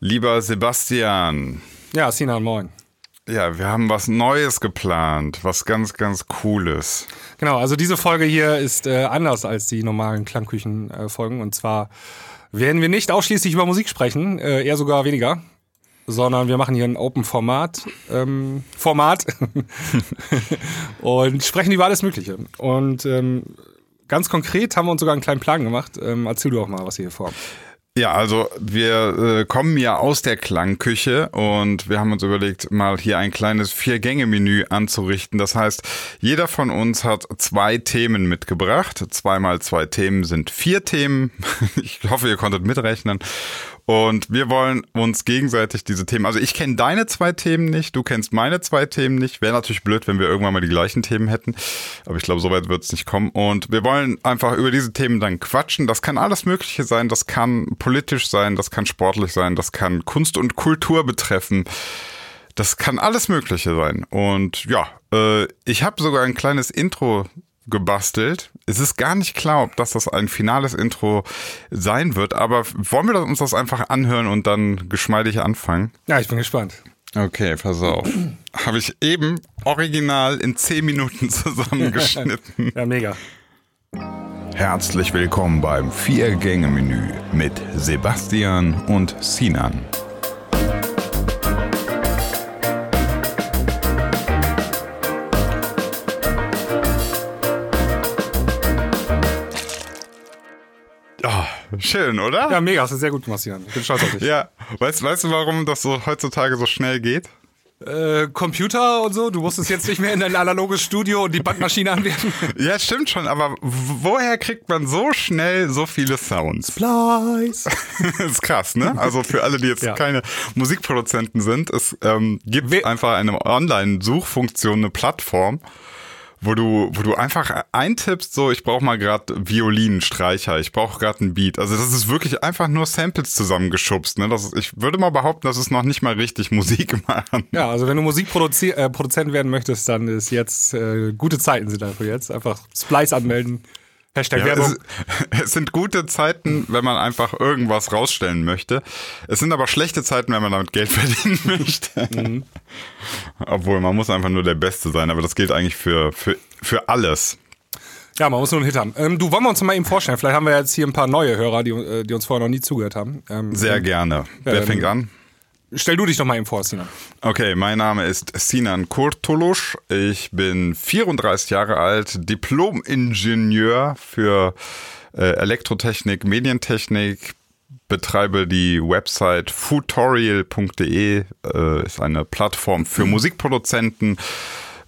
Lieber Sebastian. Ja, Sinan, moin. Ja, wir haben was Neues geplant, was ganz, ganz Cooles. Genau, also diese Folge hier ist äh, anders als die normalen Klangküchen-Folgen. und zwar werden wir nicht ausschließlich über Musik sprechen, äh, eher sogar weniger, sondern wir machen hier ein Open-Format ähm, Format und sprechen über alles Mögliche. Und ähm, ganz konkret haben wir uns sogar einen kleinen Plan gemacht. Ähm, erzähl du auch mal, was wir hier vorhaben. Ja, also wir äh, kommen ja aus der Klangküche und wir haben uns überlegt, mal hier ein kleines Vier-Gänge-Menü anzurichten. Das heißt, jeder von uns hat zwei Themen mitgebracht. Zweimal zwei Themen sind vier Themen. Ich hoffe, ihr konntet mitrechnen. Und wir wollen uns gegenseitig diese Themen, also ich kenne deine zwei Themen nicht, du kennst meine zwei Themen nicht. Wäre natürlich blöd, wenn wir irgendwann mal die gleichen Themen hätten. Aber ich glaube, so weit wird es nicht kommen. Und wir wollen einfach über diese Themen dann quatschen. Das kann alles Mögliche sein. Das kann politisch sein, das kann sportlich sein, das kann Kunst und Kultur betreffen. Das kann alles Mögliche sein. Und ja, äh, ich habe sogar ein kleines Intro gebastelt. Es ist gar nicht klar, ob das das ein finales Intro sein wird, aber wollen wir uns das einfach anhören und dann geschmeidig anfangen? Ja, ich bin gespannt. Okay, pass auf. Habe ich eben original in 10 Minuten zusammengeschnitten. ja, mega. Herzlich willkommen beim Vier-Gänge-Menü mit Sebastian und Sinan. Schön, oder? Ja, mega, hast du sehr gut gemacht, Jan. Ich bin stolz auf dich. Ja, weißt, weißt du, warum das so heutzutage so schnell geht? Äh, Computer und so, du musstest jetzt nicht mehr in dein analoges Studio und die Bandmaschine anwerfen. Ja, stimmt schon, aber woher kriegt man so schnell so viele Sounds? Splice. das ist krass, ne? Also für alle, die jetzt ja. keine Musikproduzenten sind, es ähm, gibt We einfach eine Online-Suchfunktion, eine Plattform, wo du, wo du einfach eintippst, so ich brauche mal gerade Violinstreicher, ich brauche gerade einen Beat. Also das ist wirklich einfach nur Samples zusammengeschubst. Ne? Das ist, ich würde mal behaupten, das ist noch nicht mal richtig Musik machen. Ja, also wenn du Musikproduzent äh, werden möchtest, dann ist jetzt äh, gute Zeiten sind dafür jetzt. Einfach Splice anmelden, Hashtag ja, Werbung. Es, es, sind gute Zeiten, wenn man einfach irgendwas rausstellen möchte. Es sind aber schlechte Zeiten, wenn man damit Geld verdienen möchte. Mhm. Obwohl, man muss einfach nur der Beste sein, aber das gilt eigentlich für, für, für alles. Ja, man muss nur einen Hit haben. Ähm, du, wollen wir uns mal eben vorstellen? Vielleicht haben wir jetzt hier ein paar neue Hörer, die, äh, die uns vorher noch nie zugehört haben. Ähm, Sehr ähm, gerne. Wer fängt an? Stell du dich doch mal eben vor, Sinan. Okay, mein Name ist Sinan Kurtulusch. Ich bin 34 Jahre alt, Diplom-Ingenieur für äh, Elektrotechnik, Medientechnik, betreibe die Website footorial.de, äh, ist eine Plattform für mhm. Musikproduzenten,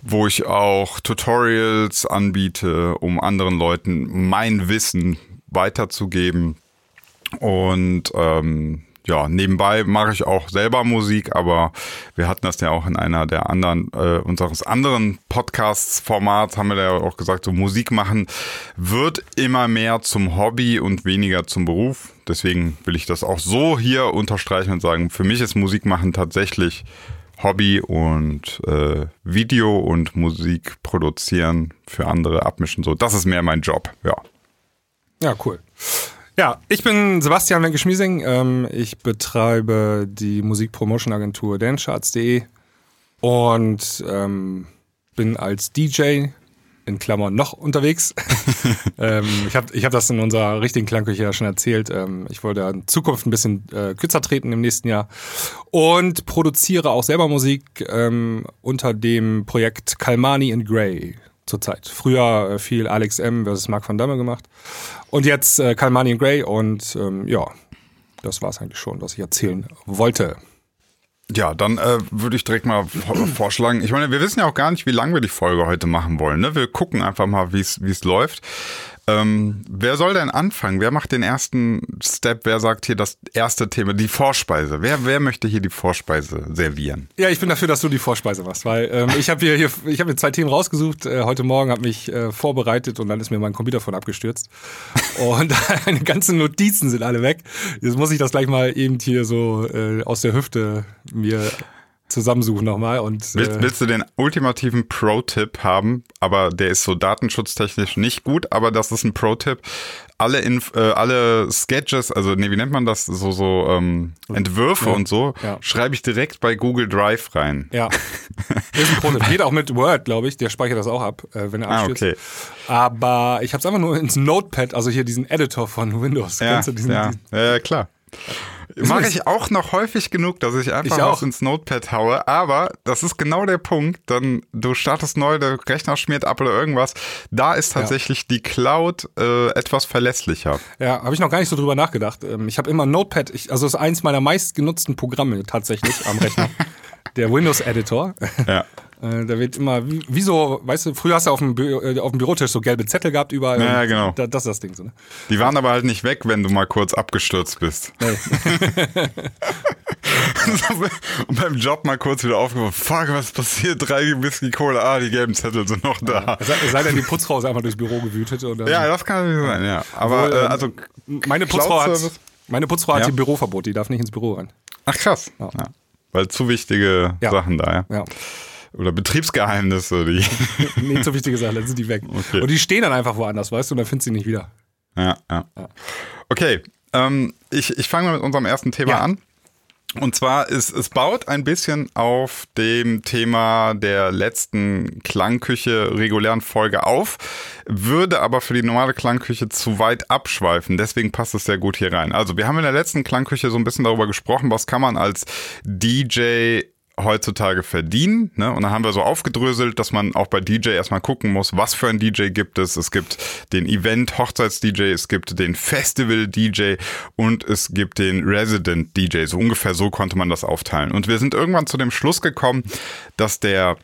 wo ich auch Tutorials anbiete, um anderen Leuten mein Wissen weiterzugeben. Und ähm, ja, nebenbei mache ich auch selber Musik, aber wir hatten das ja auch in einer der anderen, äh, unseres anderen Podcasts-Formats, haben wir ja auch gesagt, so Musik machen wird immer mehr zum Hobby und weniger zum Beruf. Deswegen will ich das auch so hier unterstreichen und sagen, für mich ist Musik machen tatsächlich Hobby und äh, Video und Musik produzieren für andere abmischen. So, das ist mehr mein Job, ja. Ja, cool. Ja, ich bin Sebastian Wenke-Schmiesing. Ähm, ich betreibe die Musikpromotion-Agentur dancecharts.de und ähm, bin als DJ in Klammern noch unterwegs. ähm, ich habe ich hab das in unserer richtigen Klangküche ja schon erzählt. Ähm, ich wollte in Zukunft ein bisschen äh, kürzer treten im nächsten Jahr und produziere auch selber Musik ähm, unter dem Projekt Kalmani in Grey zurzeit. Früher äh, viel Alex M. versus Mark van Damme gemacht. Und jetzt äh, Kalmani Gray und ähm, ja, das war es eigentlich schon, was ich erzählen wollte. Ja, dann äh, würde ich direkt mal vorschlagen. Ich meine, wir wissen ja auch gar nicht, wie lange wir die Folge heute machen wollen. Ne? Wir gucken einfach mal, wie es läuft. Ähm, wer soll denn anfangen? Wer macht den ersten Step? Wer sagt hier das erste Thema, die Vorspeise? Wer, wer möchte hier die Vorspeise servieren? Ja, ich bin dafür, dass du die Vorspeise machst, weil ähm, ich habe hier, hier, ich habe mir zwei Themen rausgesucht. Äh, heute Morgen habe mich äh, vorbereitet und dann ist mir mein Computer von abgestürzt und meine ganzen Notizen sind alle weg. Jetzt muss ich das gleich mal eben hier so äh, aus der Hüfte mir zusammensuchen nochmal. Und, willst, äh, willst du den ultimativen Pro-Tipp haben? Aber der ist so datenschutztechnisch nicht gut, aber das ist ein Pro-Tipp. Alle, Inf äh, alle Sketches, also nee, wie nennt man das? So, so ähm, Entwürfe Ja. und so, Ja. schreibe ich direkt bei Google Drive rein. Ja. Ist ein Pro-Tipp. Geht auch mit Word, glaube ich. Der speichert das auch ab, äh, wenn er Ah, abstürzt. okay. Aber ich habe es einfach nur ins Notepad, also hier diesen Editor von Windows. Ja, diesen, ja, ja, ja, klar. Mache ich auch noch häufig genug, dass ich einfach Ich auch. was ins Notepad haue, aber das ist genau der Punkt, dann du startest neu, der Rechner schmiert ab oder irgendwas, da ist tatsächlich die Cloud äh, etwas verlässlicher. Ja, habe ich noch gar nicht so drüber nachgedacht. Ähm, Ich habe immer Notepad, ich, also ist eins meiner meistgenutzten Programme tatsächlich am Rechner. Der Windows Editor. Ja. Äh, Da wird immer, wie, wie so, weißt du, früher hast du auf dem, Bü äh, auf dem Bürotisch so gelbe Zettel gehabt überall. Ja, genau. Da, das ist das Ding so, ne? Die waren aber halt nicht weg, wenn du mal kurz abgestürzt bist. Und beim Job mal kurz wieder aufgewacht, fuck, was passiert? Drei Whisky Cola, ah, die gelben Zettel sind noch da. Es sei, es sei denn, die Putzfrau ist einfach durchs Büro gewütet. Dann, Ja, das kann natürlich sein, ja. Aber Obwohl, äh, ähm, also, meine Putzfrau hat, meine Putzfrau hat Ja. hier Büroverbot, die darf nicht ins Büro rein. ach krass. Ja. Weil zu wichtige Ja. Sachen da, ja. Oder Betriebsgeheimnisse, die. Nicht so wichtige Sachen, dann sind die weg. Okay. Und die stehen dann einfach woanders, weißt du, und dann findest du sie nicht wieder. Ja, ja. Okay, ähm, ich, ich fange mal mit unserem ersten Thema Ja. an. Und zwar ist es baut ein bisschen auf dem Thema der letzten Klangküche regulären Folge auf, würde aber für die normale Klangküche zu weit abschweifen. Deswegen passt es sehr gut hier rein. Also wir haben in der letzten Klangküche so ein bisschen darüber gesprochen, was kann man als DJ heutzutage verdienen. Ne? Und dann haben wir so aufgedröselt, dass man auch bei DJ erstmal gucken muss, was für ein DJ gibt es. Es gibt den Event-Hochzeits-DJ, es gibt den Festival-DJ und es gibt den Resident-DJ. So ungefähr so konnte man das aufteilen. Und wir sind irgendwann zu dem Schluss gekommen, dass der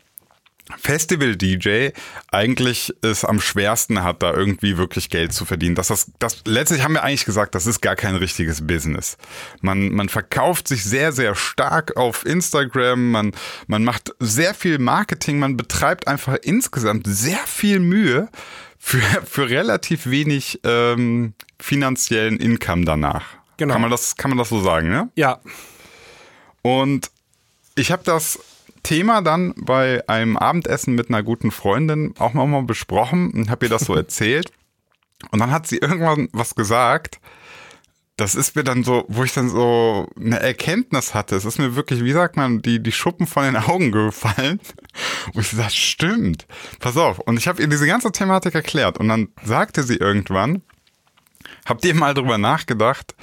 Festival-DJ eigentlich es am schwersten hat, da irgendwie wirklich Geld zu verdienen. Dass das, das, letztlich haben wir eigentlich gesagt, das ist gar kein richtiges Business. Man, man verkauft sich sehr, sehr stark auf Instagram, man, man macht sehr viel Marketing, man betreibt einfach insgesamt sehr viel Mühe für, für relativ wenig ähm, finanziellen Income danach. Genau. Kann man das, kann man das so sagen, ne? Ja, Und ich habe das Thema dann bei einem Abendessen mit einer guten Freundin auch mal besprochen und habe ihr das so erzählt. Und dann hat sie irgendwann was gesagt. Das ist mir dann so, wo ich dann so eine Erkenntnis hatte. Es ist mir wirklich, wie sagt man, die, die Schuppen von den Augen gefallen. Wo ich so, das stimmt. Pass auf. Und ich habe ihr diese ganze Thematik erklärt. Und dann sagte sie irgendwann, habt ihr mal drüber nachgedacht,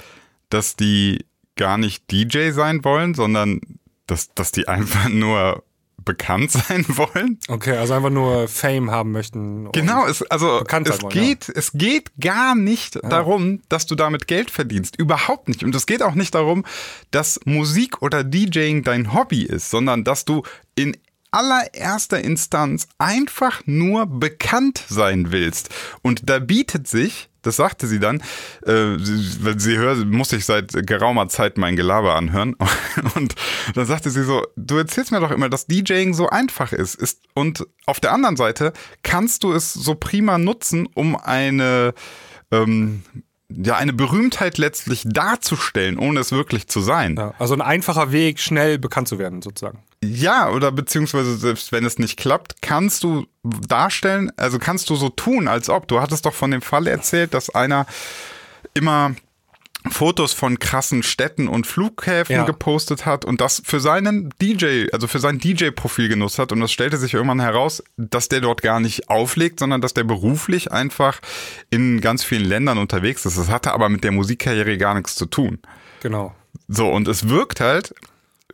dass die gar nicht DJ sein wollen, sondern dass, dass die einfach nur bekannt sein wollen? okay, also einfach nur Fame haben möchten. Genau, es, also es wollen, geht, es geht gar nicht darum, dass du damit Geld verdienst. Überhaupt nicht. Und es geht auch nicht darum, dass Musik oder DJing dein Hobby ist, sondern dass du in allererster Instanz einfach nur bekannt sein willst. Und da bietet sich, das sagte sie dann, äh, sie- sie hört, muss ich seit geraumer Zeit mein Gelaber anhören. Und dann sagte sie so, du erzählst mir doch immer, dass DJing so einfach ist. ist und auf der anderen Seite kannst du es so prima nutzen, um eine ähm, ja, eine Berühmtheit letztlich darzustellen, ohne es wirklich zu sein. Ja, also ein einfacher Weg, schnell bekannt zu werden, sozusagen. Ja, oder beziehungsweise selbst wenn es nicht klappt, kannst du darstellen, also kannst du so tun, als ob. Du hattest doch von dem Fall erzählt, dass einer immer Fotos von krassen Städten und Flughäfen Ja. gepostet hat und das für seinen DJ, also für sein DJ-Profil genutzt hat. Und es stellte sich irgendwann heraus, dass der dort gar nicht auflegt, sondern dass der beruflich einfach in ganz vielen Ländern unterwegs ist. Das hatte aber mit der Musikkarriere gar nichts zu tun. Genau. So, und es wirkt halt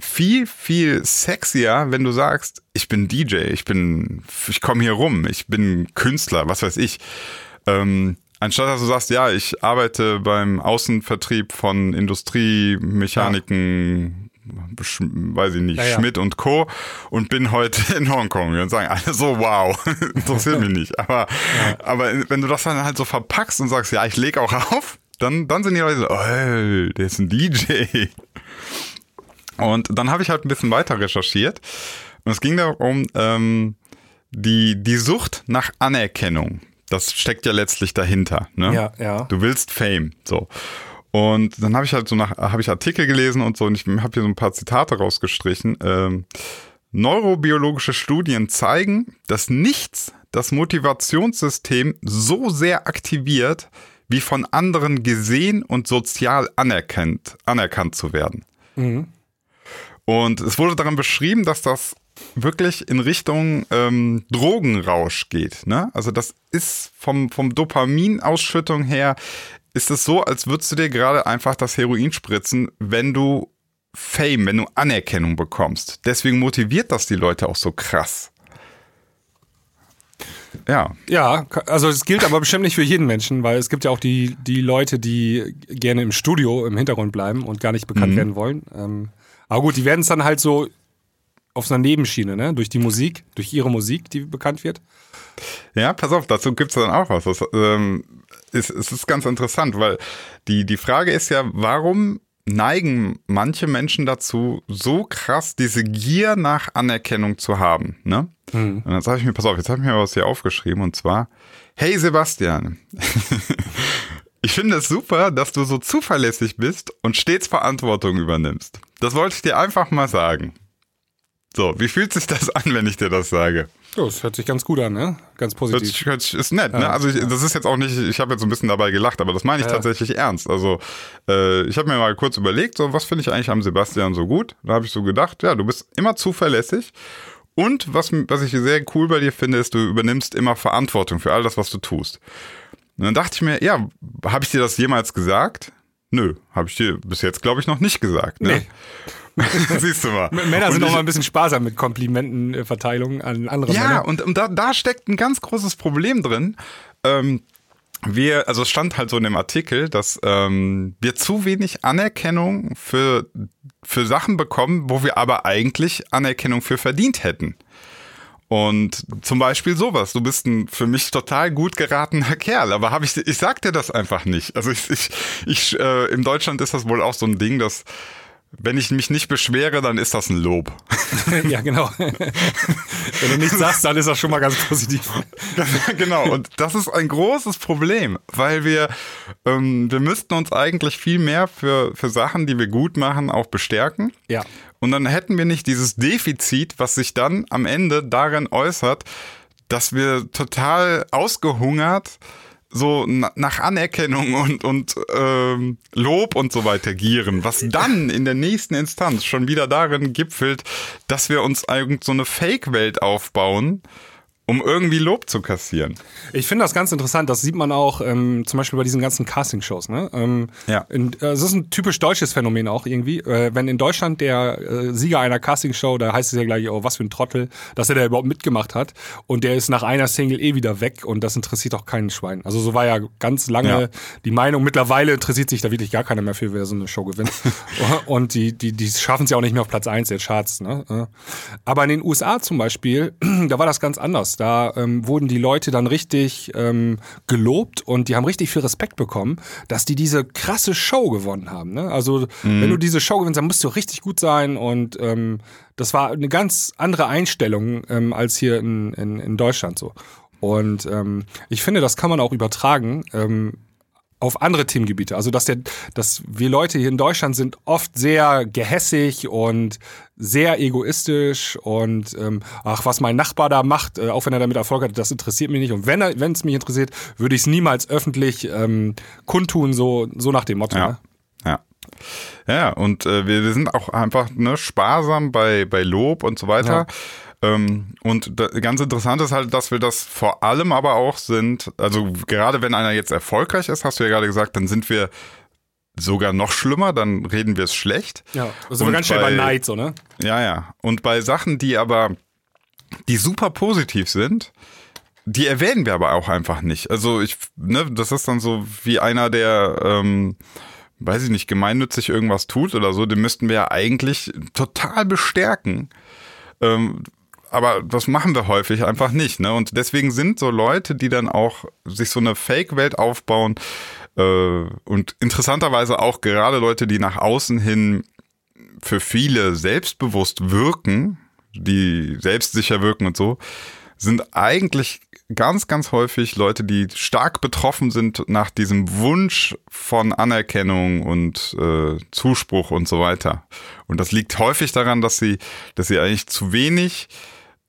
viel, viel sexier, wenn du sagst, ich bin DJ, ich bin, ich komme hier rum, ich bin Künstler, was weiß ich. Ähm, anstatt dass du sagst, ja, ich arbeite beim Außenvertrieb von Industriemechaniken, Sch- weiß ich nicht, Ja, ja. Schmidt und Co. und bin heute in Hongkong. Und sagen alle so, wow, interessiert mich nicht. Aber, aber wenn du das dann halt so verpackst und sagst, ja, ich leg auch auf, dann, dann sind die Leute so, oh, der ist ein DJ. Und dann habe ich halt ein bisschen weiter recherchiert. Und es ging darum, ähm, die, die Sucht nach Anerkennung. Das steckt ja letztlich dahinter. Ne? Ja, ja. Du willst Fame. So. Und dann habe ich halt so nach, habe ich Artikel gelesen und so und ich habe hier so ein paar Zitate rausgestrichen. Ähm, Neurobiologische Studien zeigen, dass nichts das Motivationssystem so sehr aktiviert, wie von anderen gesehen und sozial anerkannt, anerkannt zu werden. Mhm. Und es wurde daran beschrieben, dass das wirklich in Richtung ähm, Drogenrausch geht. Ne? Also das ist vom, vom Dopaminausschüttung her, ist es so, als würdest du dir gerade einfach das Heroin spritzen, wenn du Fame, wenn du Anerkennung bekommst. Deswegen motiviert das die Leute auch so krass. Ja. Ja, also es gilt aber bestimmt nicht für jeden Menschen, weil es gibt ja auch die, die Leute, die gerne im Studio im Hintergrund bleiben und gar nicht bekannt mhm. werden wollen. Ähm, aber gut, die werden es dann halt so auf einer Nebenschiene, ne? Durch die Musik, durch ihre Musik, die bekannt wird. Ja, pass auf, dazu gibt es dann auch was. Das, ähm, ist, es ist ganz interessant, weil die, die Frage ist ja, warum neigen manche Menschen dazu, so krass diese Gier nach Anerkennung zu haben. Ne? Mhm. Und dann sage ich mir, pass auf, jetzt habe ich mir was hier aufgeschrieben und zwar, hey Sebastian, ich finde es super, dass du so zuverlässig bist und stets Verantwortung übernimmst. Das wollte ich dir einfach mal sagen. So, wie fühlt sich das an, wenn ich dir das sage? Ja, das hört sich ganz gut an, ne? Ganz positiv. Hört sich, ist nett, ne? Also ich, das ist jetzt auch nicht, ich habe jetzt ein bisschen dabei gelacht, aber das meine ich ja. tatsächlich ernst. Also äh, ich habe mir mal kurz überlegt, so was finde ich eigentlich am Sebastian so gut? Da habe ich so gedacht, ja, du bist immer zuverlässig und was, was ich sehr cool bei dir finde, ist, du übernimmst immer Verantwortung für all das, was du tust. Und dann dachte ich mir, ja, habe ich dir das jemals gesagt? Nö, habe ich dir bis jetzt, glaube ich, noch nicht gesagt. Ne? Nee. Siehst du mal. Männer sind auch mal ein bisschen sparsam mit Komplimentenverteilung an andere ja, Männer. Ja, und, und da, da steckt ein ganz großes Problem drin. Ähm, wir, also es stand halt so in dem Artikel, dass ähm, wir zu wenig Anerkennung für, für Sachen bekommen, wo wir aber eigentlich Anerkennung für verdient hätten. Und zum Beispiel sowas. Du bist ein für mich total gut geratener Kerl, aber habe ich, ich sag dir das einfach nicht. Also ich, ich, ich äh, in Deutschland ist das wohl auch so ein Ding, dass wenn ich mich nicht beschwere, dann ist das ein Lob. ja, genau. Wenn du nichts sagst, dann ist das schon mal ganz positiv. genau, und das ist ein großes Problem, weil wir, ähm, wir müssten uns eigentlich viel mehr für, für Sachen, die wir gut machen, auch bestärken. Ja. Und dann hätten wir nicht dieses Defizit, was sich dann am Ende darin äußert, dass wir total ausgehungert so nach Anerkennung und, und ähm, Lob und so weiter gieren, was dann in der nächsten Instanz schon wieder darin gipfelt, dass wir uns irgend so eine Fake-Welt aufbauen, um irgendwie Lob zu kassieren. Ich finde das ganz interessant. Das sieht man auch ähm, zum Beispiel bei diesen ganzen Casting-Shows. Ne? Ähm, ja. In, äh, das ist ein typisch deutsches Phänomen auch irgendwie. Äh, wenn in Deutschland der äh, Sieger einer Casting-Show, da heißt es ja gleich, oh, was für ein Trottel, dass er da überhaupt mitgemacht hat. Und der ist nach einer Single eh wieder weg und das interessiert auch keinen Schwein. Also so war ja ganz lange ja. die Meinung. Mittlerweile interessiert sich da wirklich gar keiner mehr für, wer so eine Show gewinnt. und die, die, die schaffen es ja auch nicht mehr auf Platz 1 der Charts. Ne? Aber in den USA zum Beispiel, da war das ganz anders. Da ähm, wurden die Leute dann richtig ähm, gelobt und die haben richtig viel Respekt bekommen, dass die diese krasse Show gewonnen haben. Ne? Also mhm. wenn du diese Show gewinnst, dann musst du richtig gut sein und ähm, das war eine ganz andere Einstellung ähm, als hier in, in, in Deutschland so. Und ähm, ich finde, das kann man auch übertragen. Ähm, auf andere Themengebiete. Also dass der, dass wir Leute hier in Deutschland sind oft sehr gehässig und sehr egoistisch und ähm, ach, was mein Nachbar da macht, äh, auch wenn er damit Erfolg hat, das interessiert mich nicht. Und wenn er, wenn es mich interessiert, würde ich es niemals öffentlich ähm, kundtun, so, so nach dem Motto. Ja. Ne? Ja. Ja, und äh, wir, wir sind auch einfach ne, sparsam bei, bei Lob und so weiter. Ja. Ähm, und ganz interessant ist halt, dass wir das vor allem aber auch sind, also gerade wenn einer jetzt erfolgreich ist, hast du ja gerade gesagt, dann sind wir sogar noch schlimmer, dann reden wir es schlecht. Ja, das ist aber ganz schnell bei Neid so, ne? Ja, ja. Und bei Sachen, die aber, die super positiv sind, die erwähnen wir aber auch einfach nicht. Also ich, ne, das ist dann so wie einer, der, ähm, weiß ich nicht, gemeinnützig irgendwas tut oder so, den müssten wir ja eigentlich total bestärken. Ähm, aber das machen wir häufig einfach nicht. Ne? Und deswegen sind so Leute, die dann auch sich so eine Fake-Welt aufbauen äh, und interessanterweise auch gerade Leute, die nach außen hin für viele selbstbewusst wirken, die selbstsicher wirken und so, sind eigentlich ganz, ganz häufig Leute, die stark betroffen sind nach diesem Wunsch von Anerkennung und äh, Zuspruch und so weiter. Und das liegt häufig daran, dass sie, dass sie eigentlich zu wenig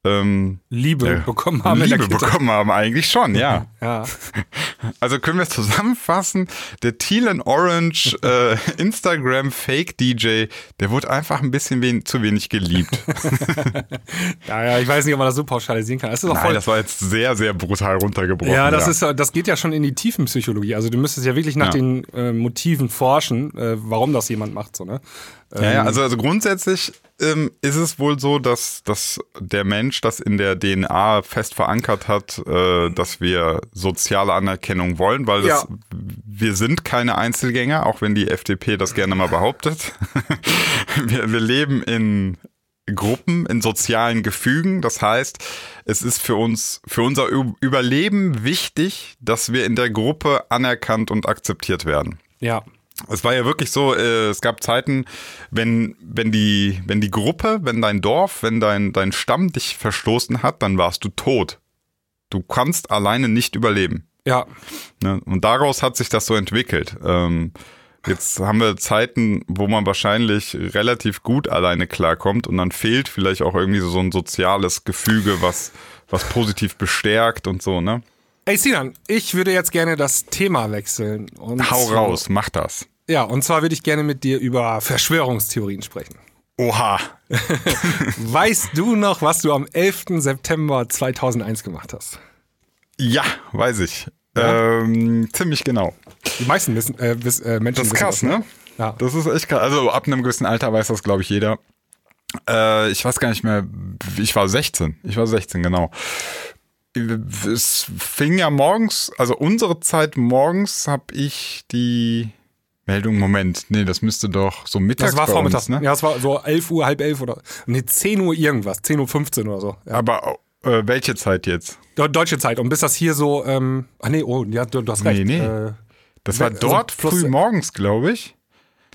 ähm, Liebe äh, bekommen haben. Liebe bekommen haben, eigentlich schon, ja. ja. Also können wir zusammenfassen, der Teal Orange äh, Instagram Fake DJ, der wurde einfach ein bisschen wen zu wenig geliebt. ja, ja, ich weiß nicht, ob man das so pauschalisieren kann. Das ist auch Nein, voll, das war jetzt sehr, sehr brutal runtergebrochen. ja, das, Ist, das geht ja schon in die Tiefenpsychologie. Also du müsstest ja wirklich nach Ja. den äh, Motiven forschen, äh, warum das jemand macht. So, ne? Ja, ja, also, also grundsätzlich ähm, ist es wohl so, dass, dass der Mensch das in der DNA fest verankert hat, äh, dass wir soziale Anerkennung wollen, weil das, Ja. wir sind keine Einzelgänger, auch wenn die FDP das gerne mal behauptet. wir, wir leben in Gruppen, in sozialen Gefügen. Das heißt, es ist für uns, für unser Überleben wichtig, dass wir in der Gruppe anerkannt und akzeptiert werden. Ja. Es war ja wirklich so, äh, es gab Zeiten, wenn, wenn, die, wenn die Gruppe, wenn dein Dorf, wenn dein, dein Stamm dich verstoßen hat, dann warst du tot. Du kannst alleine nicht überleben. Ja. Ne? Und daraus hat sich das so entwickelt. Ähm, jetzt haben wir Zeiten, wo man wahrscheinlich relativ gut alleine klarkommt und dann fehlt vielleicht auch irgendwie so ein soziales Gefüge, was, was positiv bestärkt und so, ne? Ey, Sinan, ich würde jetzt gerne das Thema wechseln. Und Hau zwar- raus, mach das. Ja, und zwar würde ich gerne mit dir über Verschwörungstheorien sprechen. Oha. Weißt du noch, was du am 11. September 2001 gemacht hast? Ja, weiß ich. Ja? Ähm, ziemlich genau. Die meisten wissen, äh, wiss, äh, Menschen Das ist wissen krass, das, ne? Ja. Das ist echt krass. Also ab einem gewissen Alter weiß das, glaube ich, jeder. Äh, ich weiß gar nicht mehr. Ich war 16. Ich war 16, genau. Es fing ja morgens, also unsere Zeit morgens habe ich die Meldung, Moment, nee, das müsste doch so mittags Das war vormittags, ne? Ja, es war so 11 Uhr, halb 11 oder, nee, 10 Uhr irgendwas, 10 Uhr 15 oder so. Ja. Aber äh, welche Zeit jetzt? De- Deutsche Zeit. Und bis das hier so, ähm, ah nee, oh, ja, du, du hast recht. Nee, nee. Äh, Das war Also dort plus- früh morgens, glaube ich.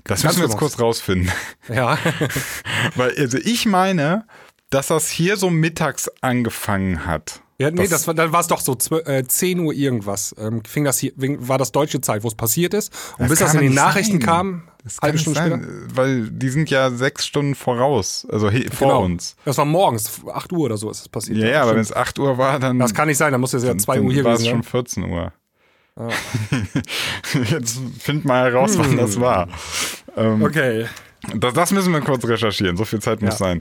Das müssen wir jetzt kurz rausfinden. ja. Weil, also ich meine, dass das hier so mittags angefangen hat. Ja, nee, Das- das, war, dann war es doch so 12, äh, 10 Uhr irgendwas. Ähm, fing das hier, war das deutsche Zeit, wo es passiert ist. Und Das bis das in den Nachrichten sein. kam, Das halbe Stunde sein, später. weil die sind ja sechs Stunden voraus, also he- vor Genau. uns. Das war morgens, 8 Uhr oder so ist das passiert. Ja, ja, aber wenn es 8 Uhr war, dann, Das kann nicht sein, dann muss es ja dann, 2 Uhr hier war es gewesen schon sein. 14 Uhr. Jetzt find mal heraus, wann das war. Ähm, Okay. das, das müssen wir kurz recherchieren, so viel Zeit muss Ja. sein.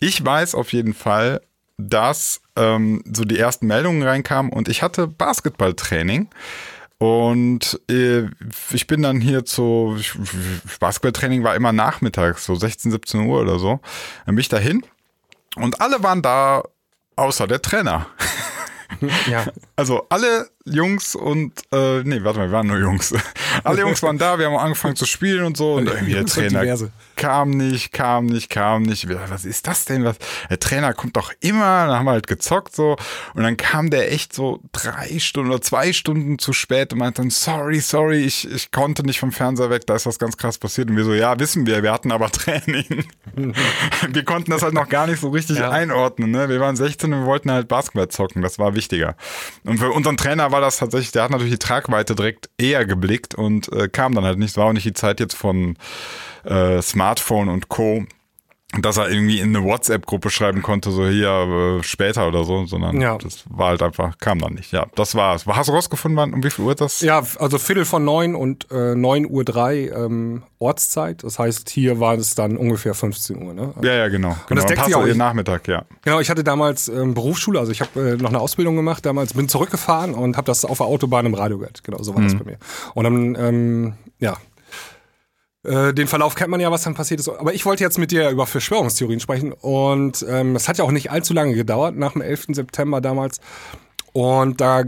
Ich weiß auf jeden Fall, dass ähm, so die ersten Meldungen reinkamen und ich hatte Basketballtraining. Und äh, ich bin dann hier zu, ich, Basketballtraining war immer nachmittags, so 16, 17 Uhr oder so. Dann bin ich dahin und alle waren da, außer der Trainer. Ja. Also alle Jungs und, äh, nee, warte mal, wir waren nur Jungs. Alle Jungs waren da, wir haben angefangen zu spielen und so. Und irgendwie der Trainer kam nicht, kam nicht, kam nicht. Was ist das denn? Was? Der Trainer kommt doch immer, dann haben wir halt gezockt so. Und dann kam der echt so drei Stunden oder zwei Stunden zu spät und meinte dann, sorry, sorry, ich, ich konnte nicht vom Fernseher weg, da ist was ganz krass passiert. Und wir so, ja, wissen wir, wir hatten aber Training. wir konnten das halt noch gar nicht so richtig Ja. einordnen. Ne? Wir waren 16 und wir wollten halt Basketball zocken, das war wichtiger. Und für unseren Trainer war das tatsächlich, der hat natürlich die Tragweite direkt eher geblickt und äh, kam dann halt nicht. War auch nicht die Zeit jetzt von äh, Smartphone und Co., dass er irgendwie in eine WhatsApp-Gruppe schreiben konnte, so hier äh, später oder so, sondern Ja. das war halt einfach, kam dann nicht. Ja, das war's. Hast du rausgefunden, wann, um wie viel Uhr das? Ja, also Viertel von neun und äh, 9 Uhr drei ähm, Ortszeit. Das heißt, hier war es dann ungefähr 15 Uhr. Ne? ja, ja, genau. genau. das deckt sich auch- ihr Nachmittag, ja. Genau, ich hatte damals ähm, Berufsschule, also ich habe äh, noch eine Ausbildung gemacht damals, bin zurückgefahren und habe das auf der Autobahn im Radio gehört. Genau, so war das bei mir. Und dann, ähm, ja, äh, den Verlauf kennt man ja, was dann passiert ist. Aber ich wollte jetzt mit dir über Verschwörungstheorien sprechen und ähm, es hat ja auch nicht allzu lange gedauert, nach dem 11. September damals. Und da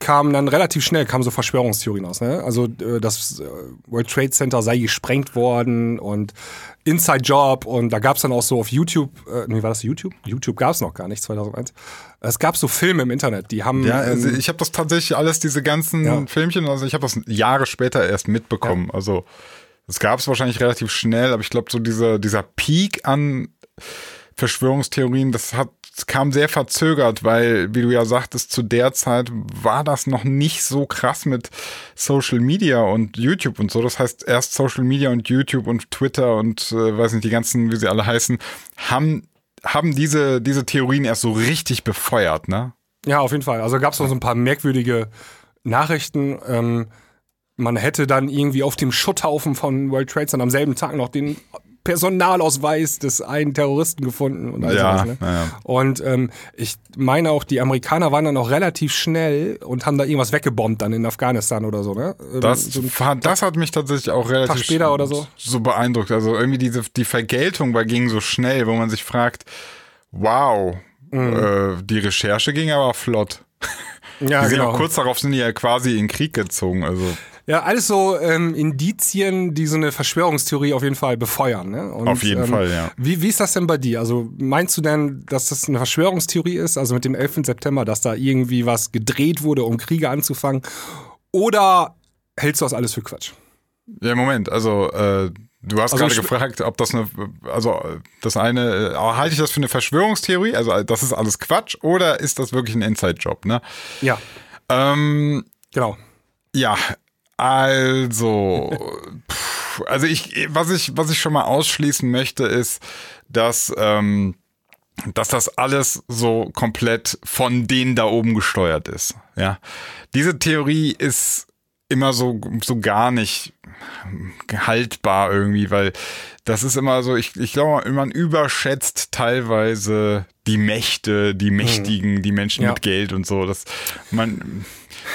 kamen dann relativ schnell kamen so Verschwörungstheorien aus. Ne? Also äh, das äh, World Trade Center sei gesprengt worden und Inside Job und da gab es dann auch so auf YouTube, äh, nee, war das YouTube? YouTube gab es noch gar nicht, 2001. Es gab so Filme im Internet, die haben... Ja, ähm, also ich habe das tatsächlich alles, diese ganzen Ja. Filmchen, also ich habe das Jahre später erst mitbekommen. Also es gab es wahrscheinlich relativ schnell, aber ich glaube, so dieser, dieser Peak an Verschwörungstheorien, das hat kam sehr verzögert, weil, wie du ja sagtest, zu der Zeit war das noch nicht so krass mit Social Media und YouTube und so. Das heißt, erst Social Media und YouTube und Twitter und äh, weiß nicht, die ganzen, wie sie alle heißen, haben, haben diese, diese Theorien erst so richtig befeuert, ne? Ja, auf jeden Fall. Also gab es noch so ein paar merkwürdige Nachrichten. Ähm, man hätte dann irgendwie auf dem Schutthaufen von World Trade Center am selben Tag noch den Personalausweis des einen Terroristen gefunden und all Ja, sowas, ne? ja. Und ähm, ich meine auch, die Amerikaner waren dann auch relativ schnell und haben da irgendwas weggebombt dann in Afghanistan oder so, ne? Das, so ein hat- das hat mich tatsächlich auch relativ Tag später oder so. so beeindruckt. Also irgendwie diese die Vergeltung war ging so schnell, wo man sich fragt, wow, Mhm. äh, die Recherche ging aber flott. ja, die sind genau. auch kurz darauf sind die ja quasi in den Krieg gezogen. Also Ja, alles so ähm, Indizien, die so eine Verschwörungstheorie auf jeden Fall befeuern. Ne? Und, Auf jeden ähm, Fall, ja. Wie, wie ist das denn bei dir? Also meinst du denn, dass das eine Verschwörungstheorie ist, also mit dem 11. September, dass da irgendwie was gedreht wurde, um Kriege anzufangen? Oder hältst du das alles für Quatsch? ja, Moment, also äh, du hast Also gerade gefragt, ob das eine, also das eine, äh, halte ich das für eine Verschwörungstheorie? Also das ist alles Quatsch oder ist das wirklich ein Inside-Job? Ne? Ja, Ähm, genau. Ja, also, pff, also ich, was ich, was ich schon mal ausschließen möchte, ist, dass, ähm, dass das alles so komplett von denen da oben gesteuert ist. Ja, diese Theorie ist immer so, so gar nicht haltbar irgendwie, weil das ist immer so, ich, ich glaube, man überschätzt teilweise die Mächte, die Mächtigen, die Menschen Ja. mit Geld und so. Das, man,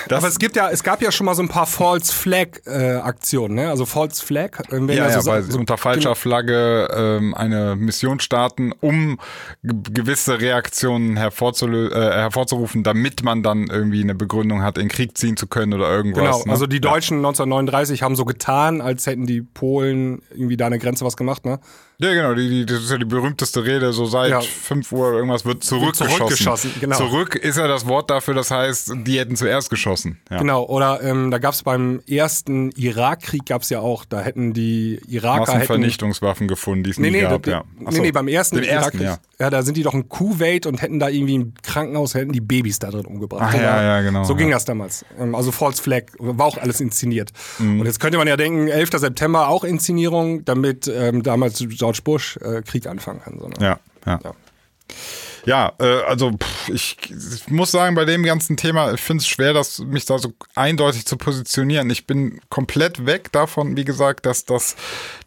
das, Aber es gibt ja, es gab ja schon mal so ein paar False Flag äh, Aktionen, ne? Also False Flag, äh, wenn Ja, ja, so, weil so unter falscher Flagge ähm, eine Mission starten, um ge- gewisse Reaktionen hervorzulö- äh, hervorzurufen, damit man dann irgendwie eine Begründung hat, in Krieg ziehen zu können oder irgendwas. Genau, ne? also die Deutschen 1939 haben so getan, als hätten die Polen irgendwie da eine Grenze was gemacht, ne? Ja, genau, die, die, das ist ja die berühmteste Rede, so seit Ja. 5 Uhr irgendwas wird zurückgeschossen. zurückgeschossen, genau. Zurück ist ja das Wort dafür, das heißt, die hätten zuerst geschossen. Ja. Genau, oder ähm, da gab es beim ersten Irakkrieg gab es ja auch, da hätten die Iraker hätten Massenvernichtungswaffen gefunden, die es Nee, nie nee, gab. ja. Ach nee, nee, beim ersten, Irakkrieg, ja. ja, da sind die doch in Kuwait und hätten da irgendwie im Krankenhaus hätten die Babys da drin umgebracht. Ach, ja, ja, genau, So ging das damals. Ähm, Also False Flag, war auch alles inszeniert. Mhm. Und jetzt könnte man ja denken, 11. September auch Inszenierung, damit ähm, damals George Bush äh, Krieg anfangen kann. So, ne? Ja, ja. Ja. Äh, also pff, ich, ich muss sagen, bei dem ganzen Thema, ich finde es schwer, das, mich da so eindeutig zu positionieren. Ich bin komplett weg davon, wie gesagt, dass das,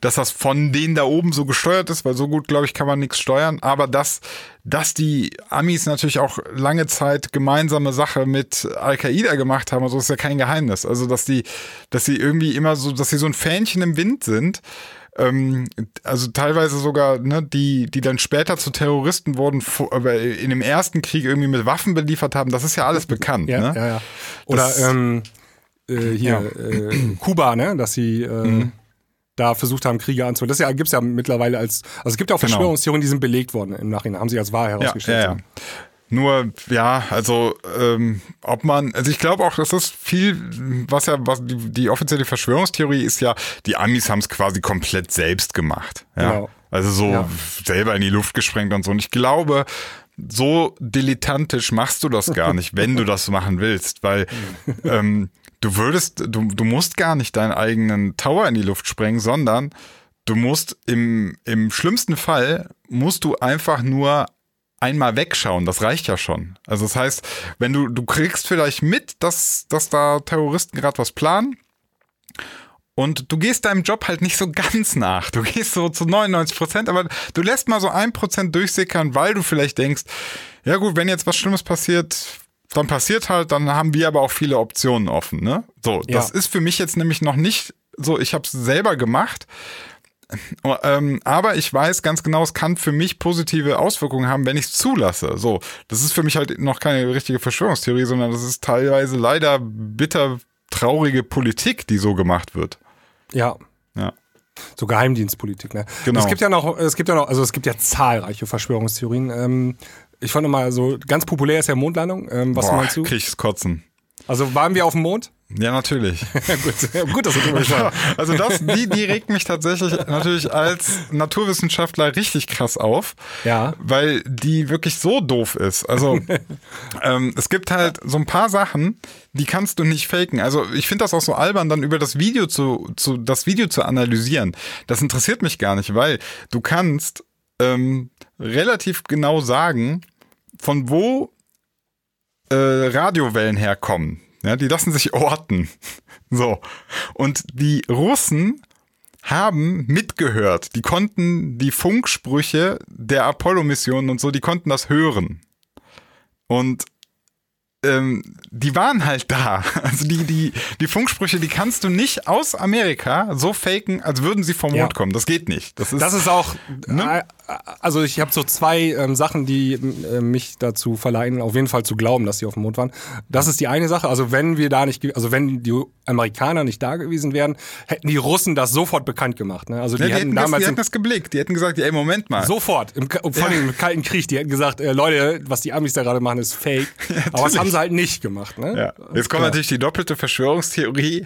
dass das von denen da oben so gesteuert ist, weil so gut, glaube ich, kann man nichts steuern. Aber dass, dass die Amis natürlich auch lange Zeit gemeinsame Sache mit Al-Qaida gemacht haben, also ist ja kein Geheimnis. Also dass die, dass sie irgendwie immer so, dass sie so ein Fähnchen im Wind sind ähm, also teilweise sogar, ne, die, die dann später zu Terroristen wurden, in dem ersten Krieg irgendwie mit Waffen beliefert haben, das ist ja alles bekannt. Ja, ne? ja, ja. Oder Das- ähm, äh, hier äh, Kuba, ne, dass sie äh, Mhm. da versucht haben, Kriege anzufangen. Das ja, gibt's ja mittlerweile als, also es gibt ja auch Genau. Verschwörungstheorien, die sind belegt worden im Nachhinein, haben sie als wahr Ja, herausgestellt. ja, ja. Nur, ja, also, ähm, ob man, also ich glaube auch, das ist viel, was ja, was die, die offizielle Verschwörungstheorie ist ja, die Amis haben es quasi komplett selbst gemacht. Ja? Genau. Also so Ja. selber in die Luft gesprengt und so. Und ich glaube, so dilettantisch machst du das gar nicht, wenn du das machen willst, weil ähm, du würdest, du, du musst gar nicht deinen eigenen Tower in die Luft sprengen, sondern du musst im, im schlimmsten Fall musst du einfach nur einmal wegschauen, das reicht ja schon. Also das heißt, wenn du, du kriegst vielleicht mit, dass, dass da Terroristen gerade was planen und du gehst deinem Job halt nicht so ganz nach. Du gehst so zu 99 Prozent, aber du lässt mal so ein Prozent durchsickern, weil du vielleicht denkst, ja gut, wenn jetzt was Schlimmes passiert, dann passiert halt, dann haben wir aber auch viele Optionen offen. Ne? So, das Ja. ist für mich jetzt nämlich noch nicht so, ich habe es selber gemacht, aber ich weiß ganz genau, es kann für mich positive Auswirkungen haben, wenn ich es zulasse. So, das ist für mich halt noch keine richtige Verschwörungstheorie, sondern das ist teilweise leider bitter traurige Politik, die so gemacht wird. Ja. Ja. So Geheimdienstpolitik, ne? Genau. Es gibt ja noch, es gibt ja noch, also es gibt ja zahlreiche Verschwörungstheorien. Ähm, ich fand immer so, ganz populär ist ja Mondlandung. Ähm, was Boah, meinst du? krieg ich's kotzen. Also waren wir auf dem Mond? Ja, natürlich. gut, gut, dass du drüber gesprochen. Also das, die, die regt mich tatsächlich natürlich als Naturwissenschaftler richtig krass auf. Ja. Weil die wirklich so doof ist. Also ähm, es gibt halt so ein paar Sachen, die kannst du nicht faken. Also ich finde das auch so albern, dann über das Video zu, zu, das Video zu analysieren. Das interessiert mich gar nicht, weil du kannst ähm, relativ genau sagen, von wo äh, Radiowellen herkommen. Ja, die lassen sich orten. So. Und die Russen haben mitgehört. Die konnten die Funksprüche der Apollo-Missionen und so, die konnten das hören. Und ähm, die waren halt da. Also die, die, die Funksprüche, die kannst du nicht aus Amerika so faken, als würden sie vom Mond Ja. kommen. Das geht nicht. Das ist, Das ist auch, Ne? äh, also ich habe so zwei ähm, Sachen, die äh, mich dazu verleihen, auf jeden Fall zu glauben, dass sie auf dem Mond waren. Das ist die eine Sache. Also wenn wir da nicht, also wenn die Amerikaner nicht da gewesen wären, hätten die Russen das sofort bekannt gemacht. Ne? Also die, ja, die, hätten hätten das, damals die im, hätten das geblickt. Die hätten gesagt, ey, Moment mal. sofort, im, vor allem im Kalten Krieg, die hätten gesagt, äh, Leute, was die Amis da gerade machen, ist fake. Aber das haben sie halt nicht gemacht. Ne? Ja. Jetzt kommt Ja. natürlich die doppelte Verschwörungstheorie.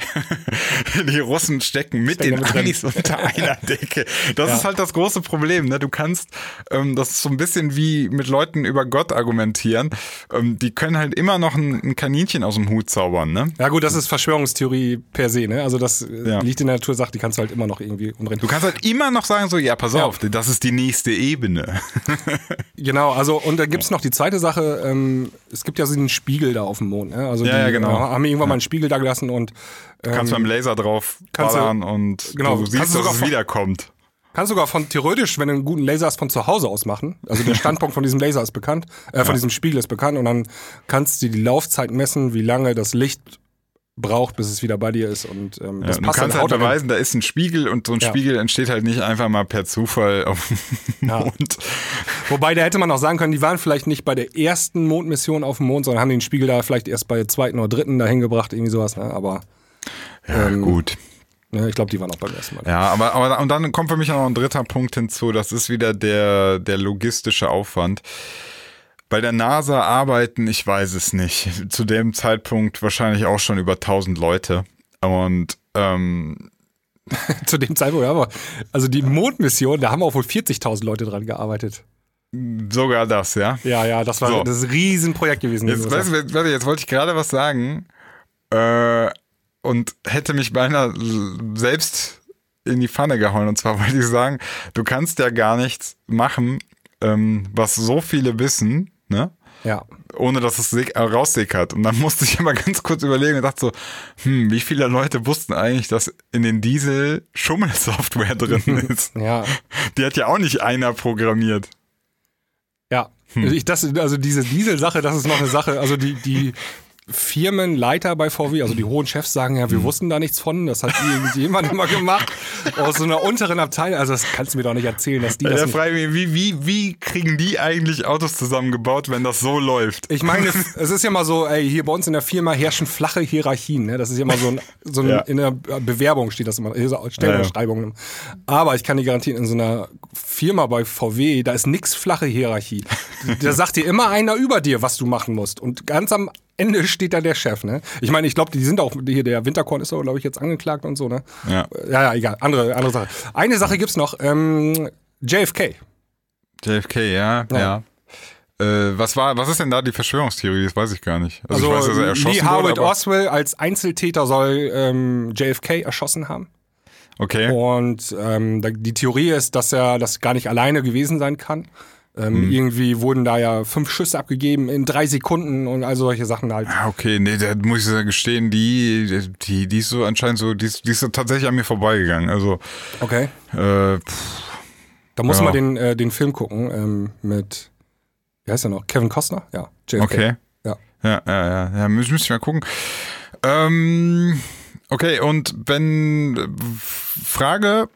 die Russen stecken mit Stecken den drin. Amis unter einer Decke. Das Ja. ist halt das große Problem. Ne? Du kannst, ähm, das ist so ein bisschen wie mit Leuten über Gott argumentieren. Ähm, die können halt immer noch ein, ein Kaninchen aus dem Hut zaubern. Ne? Ja gut, das ist Verschwörungstheorie per se, ne? Also das äh, Ja. liegt in der Natur, sagt, die kannst du halt immer noch irgendwie umdrehen. Du kannst halt immer noch sagen, so, ja, pass auf, das ist die nächste Ebene. Genau, also und da gibt's noch die zweite Sache, ähm, es gibt ja so einen Spiegel da auf dem Mond, ne? Also Ja, die ja, genau. äh, haben irgendwann mal einen Spiegel da gelassen und ähm, kannst beim Laser drauf kannst du- ballern und genau, du siehst, du dass es wiederkommt. kannst sogar von theoretisch, wenn du einen guten Laser hast, von zu Hause aus machen. Also der Standpunkt von diesem Laser ist bekannt, äh, von diesem Spiegel ist bekannt und dann kannst du die Laufzeit messen, wie lange das Licht braucht, bis es wieder bei dir ist und ähm, das Ja, du passt kannst dann halt beweisen, da ist ein Spiegel und so ein Ja. Spiegel entsteht halt nicht einfach mal per Zufall auf dem Ja. Mond. Wobei, da hätte man auch sagen können, die waren vielleicht nicht bei der ersten Mondmission auf dem Mond, sondern haben den Spiegel da vielleicht erst bei der zweiten oder dritten dahin gebracht, irgendwie sowas. Ne? Aber Ja, Ähm, gut. ne, ich glaube, die waren auch beim ersten Mal. Ja, aber, aber und dann kommt für mich noch ein dritter Punkt hinzu, das ist wieder der, der logistische Aufwand. Bei der NASA arbeiten, ich weiß es nicht, zu dem Zeitpunkt wahrscheinlich auch schon über 1000 Leute. Und ähm, Zu dem Zeitpunkt, ja, aber also die Mondmission, da haben auch wohl 40.000 Leute dran gearbeitet. sogar das, ja. Ja, ja, das war So. das Riesenprojekt gewesen. Jetzt, weißt, warte, jetzt wollte ich gerade was sagen äh, und hätte mich beinahe selbst in die Pfanne gehauen. Und zwar wollte ich sagen, du kannst ja gar nichts machen, ähm, was so viele wissen, ne? ja. ohne dass es sick- raussickert. Und dann musste ich immer ganz kurz überlegen und dachte so, hm, wie viele Leute wussten eigentlich, dass in den Diesel Schummelsoftware drin ist? Ja. Die hat ja auch nicht einer programmiert. Ja. Hm. Ich, das, also diese Diesel-Sache, das ist noch eine Sache. Also die, die Firmenleiter bei VW, also die hohen Chefs sagen ja, wir Hm. wussten da nichts von, das hat irgendjemand immer gemacht aus so einer unteren Abteilung. Also das kannst du mir doch nicht erzählen, dass die das Da frage ich mich, wie, wie, wie kriegen die eigentlich Autos zusammengebaut, wenn das so läuft? Ich meine, es, ist ja mal so, ey, hier bei uns in der Firma herrschen flache Hierarchien. Ne? Das ist ja mal so ein, so ein Ja. in der Bewerbung steht das immer, hier so Stellenausschreibungen. Aber ich kann dir garantieren, in so einer Firma bei VW, da ist nix flache Hierarchie. Da sagt dir immer einer über dir, was du machen musst. Und ganz am Ende steht da der Chef, ne? Ich meine, ich glaube, die sind auch, hier der Winterkorn ist doch, glaube ich, jetzt angeklagt und so, ne? Ja. Ja, ja, egal. Andere, andere Sache. Eine Sache gibt's noch, ähm, JFK. JFK, ja, ja. Äh, was war, was ist denn da die Verschwörungstheorie? Das weiß ich gar nicht. Also, ich weiß, dass er erschossen Lee Harvard wurde, Oswald als Einzeltäter soll ähm, JFK erschossen haben. Okay. Und ähm, die Theorie ist, dass er das gar nicht alleine gewesen sein kann. Ähm, Mhm. Irgendwie wurden da ja fünf Schüsse abgegeben in drei Sekunden und all solche Sachen halt. Ah, okay, nee, da muss ich ja gestehen, die, die, die ist so anscheinend so, die ist, die ist so tatsächlich an mir vorbeigegangen. Also, Okay. äh, pff, Da muss Ja. man den, äh, den Film gucken ähm, mit, wie heißt er noch? Kevin Costner? Ja, JFK. okay. Ja. Ja, ja, ja, ja, müssen müsste ich mal gucken. Ähm, okay, und wenn, äh, Frage,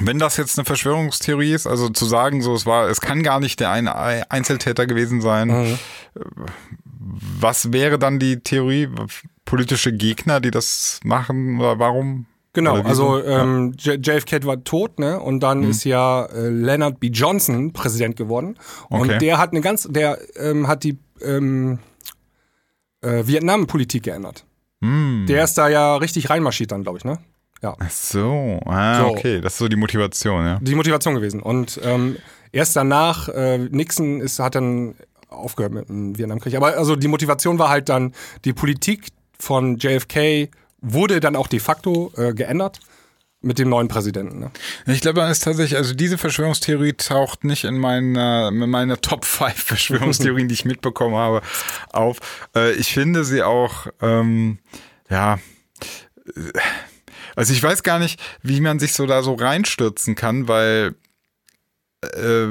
wenn das jetzt eine Verschwörungstheorie ist, also zu sagen, so, es war, es kann gar nicht der eine Einzeltäter gewesen sein, Mhm. was wäre dann die Theorie? Politische Gegner, die das machen, oder warum? Genau, Oder also ähm, JFK war tot, ne? Und dann Mhm. ist ja äh, Leonard B. Johnson Präsident geworden. Und Okay. der hat eine ganz, der ähm, hat die ähm, äh, Vietnam-Politik geändert. Hm. Der ist da ja richtig reinmarschiert dann, glaube ich, ne? Ja. Ach so, ah, So. okay, das ist so die Motivation, ja. Die Motivation gewesen. Und ähm, erst danach, äh, Nixon ist, hat dann aufgehört mit dem Vietnamkrieg. Aber also die Motivation war halt dann, die Politik von JFK wurde dann auch de facto äh, geändert mit dem neuen Präsidenten. Ne? Ich glaube, dann ist tatsächlich, also diese Verschwörungstheorie taucht nicht in meiner, in meiner Top 5 Verschwörungstheorien, die ich mitbekommen habe, auf. Äh, ich finde sie auch, ähm, ja, äh, also ich weiß gar nicht, wie man sich so da so reinstürzen kann, weil äh,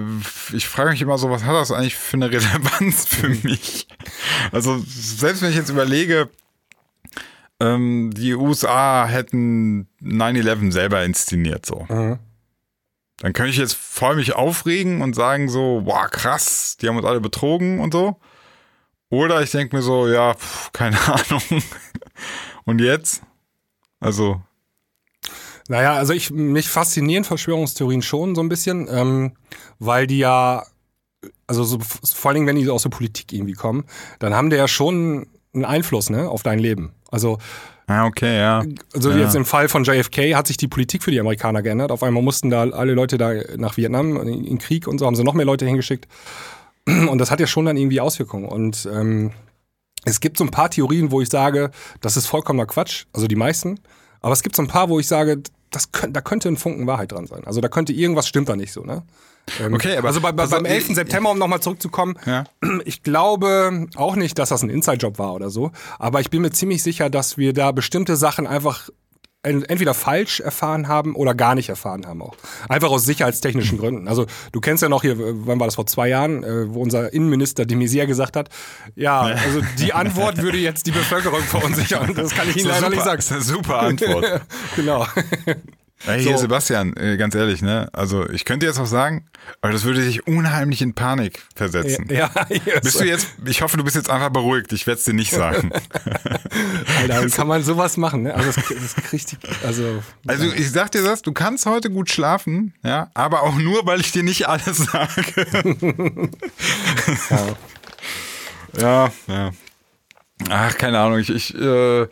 ich frage mich immer so, was hat das eigentlich für eine Relevanz für mich? Also selbst wenn ich jetzt überlege, ähm, die USA hätten 9-11 selber inszeniert, so. Dann könnte ich jetzt voll mich aufregen und sagen so, boah, krass, die haben uns alle betrogen und so. Oder ich denke mir so, ja, pf, keine Ahnung. Und jetzt? Also, Naja, also ich, mich faszinieren Verschwörungstheorien schon so ein bisschen, ähm, weil die ja, also so, vor allen Dingen, wenn die aus der Politik irgendwie kommen, dann haben die ja schon einen Einfluss ne, auf dein Leben. Also ah, okay, ja. Also Ja. jetzt im Fall von JFK hat sich die Politik für die Amerikaner geändert. Auf einmal mussten da alle Leute da nach Vietnam in in Krieg und so haben sie noch mehr Leute hingeschickt. Und das hat ja schon dann irgendwie Auswirkungen. Und ähm, es gibt so ein paar Theorien, wo ich sage, das ist vollkommener Quatsch. Also die meisten. Aber es gibt so ein paar, wo ich sage, das könnt, da könnte ein Funken Wahrheit dran sein. Also da könnte irgendwas stimmt da nicht so. Ne? Ähm, Okay, aber- also bei, bei, also beim 11. ich- September, um nochmal zurückzukommen, Ja. ich glaube auch nicht, dass das ein Inside-Job war oder so, aber ich bin mir ziemlich sicher, dass wir da bestimmte Sachen einfach entweder falsch erfahren haben oder gar nicht erfahren haben auch. Einfach aus sicherheitstechnischen Gründen. Also du kennst ja noch hier, wann war das vor zwei Jahren, äh, wo unser Innenminister de Maizière gesagt hat, ja, also die Antwort würde jetzt die Bevölkerung verunsichern. Das kann ich Ihnen leider eine nicht super, sagen. das ist eine super Antwort. genau. Ey, hier, So. Sebastian, äh, ganz ehrlich, ne? Also, ich könnte jetzt auch sagen, aber das würde dich unheimlich in Panik versetzen. ja, yes. Bist du jetzt, ich hoffe, du bist jetzt einfach beruhigt. Ich werde es dir nicht sagen. Alter, kann man sowas machen, ne? Also das, das kriegt die, also Also, ich sag dir das, du kannst heute gut schlafen, ja, aber auch nur, weil ich dir nicht alles sage. ja. Ja, ja. Ach, keine Ahnung. Ich, ich, äh,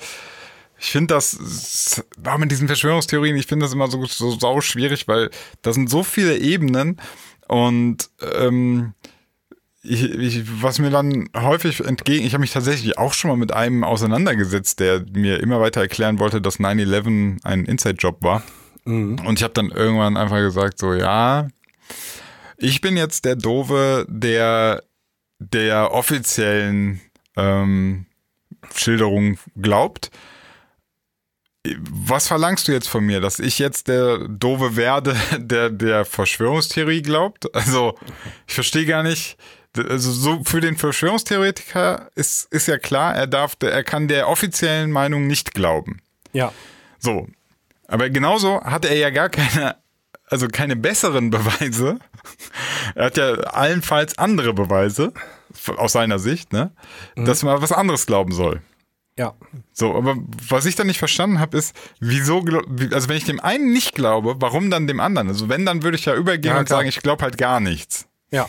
ich finde das, auch mit diesen Verschwörungstheorien, ich finde das immer so, so sau schwierig, weil da sind so viele Ebenen und ähm, ich, ich, was mir dann häufig entgegen, ich habe mich tatsächlich auch schon mal mit einem auseinandergesetzt, der mir immer weiter erklären wollte, dass 9-11 ein Inside-Job war. Und ich habe dann irgendwann einfach gesagt, so ja, ich bin jetzt der Dove, der der offiziellen ähm, Schilderung glaubt. Was verlangst du jetzt von mir, dass ich jetzt der Dove werde, der der Verschwörungstheorie glaubt? Also ich verstehe gar nicht. Also so für den Verschwörungstheoretiker ist ist ja klar, er darf, er kann der offiziellen Meinung nicht glauben. ja. So. Aber genauso hat er ja gar keine, also keine besseren Beweise. Er hat ja allenfalls andere Beweise, aus seiner Sicht, ne? Dass man was anderes glauben soll. Ja. So, aber was ich dann nicht verstanden habe, ist, wieso, also wenn ich dem einen nicht glaube, warum dann dem anderen? Also wenn, dann würde ich ja übergehen Ja, und klar. sagen, ich glaube halt gar nichts. Ja.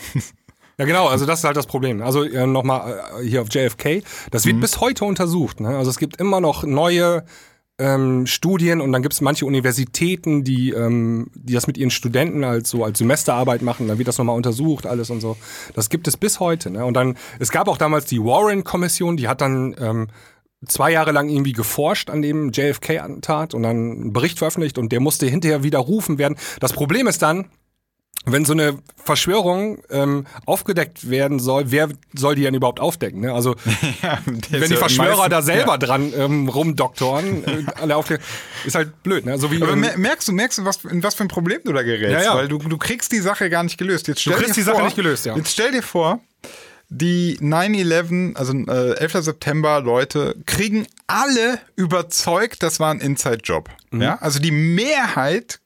Ja, genau, also das ist halt das Problem. Also äh, nochmal äh, hier auf JFK, das wird bis heute untersucht. Ne? Also es gibt immer noch neue ähm, Studien und dann gibt es manche Universitäten, die, ähm, die das mit ihren Studenten als so als Semesterarbeit machen, dann wird das nochmal untersucht, alles und so. Das gibt es bis heute. Ne? Und dann, es gab auch damals die Warren-Kommission, die hat dann ähm, zwei Jahre lang irgendwie geforscht an dem JFK-Attentat und dann einen Bericht veröffentlicht und der musste hinterher widerrufen werden. Das Problem ist dann, wenn so eine Verschwörung ähm, aufgedeckt werden soll, wer soll die denn überhaupt aufdecken? Ne? Also Ja, wenn die Verschwörer meistens- da selber Ja. dran ähm, rumdoktoren, äh, alle aufklären, ist halt blöd. Ne? So wie, Aber ähm, mer- merkst du, merkst du, was, in was für ein Problem du da gerätst? Ja, ja. Weil du, du kriegst die Sache gar nicht gelöst. Jetzt stell kriegst dir die Sache vor, nicht gelöst, ja. Jetzt stell dir vor, die 9-11, also äh, 11. September Leute, kriegen alle überzeugt, das war ein Inside-Job. Mhm. Ja? Also die Mehrheit,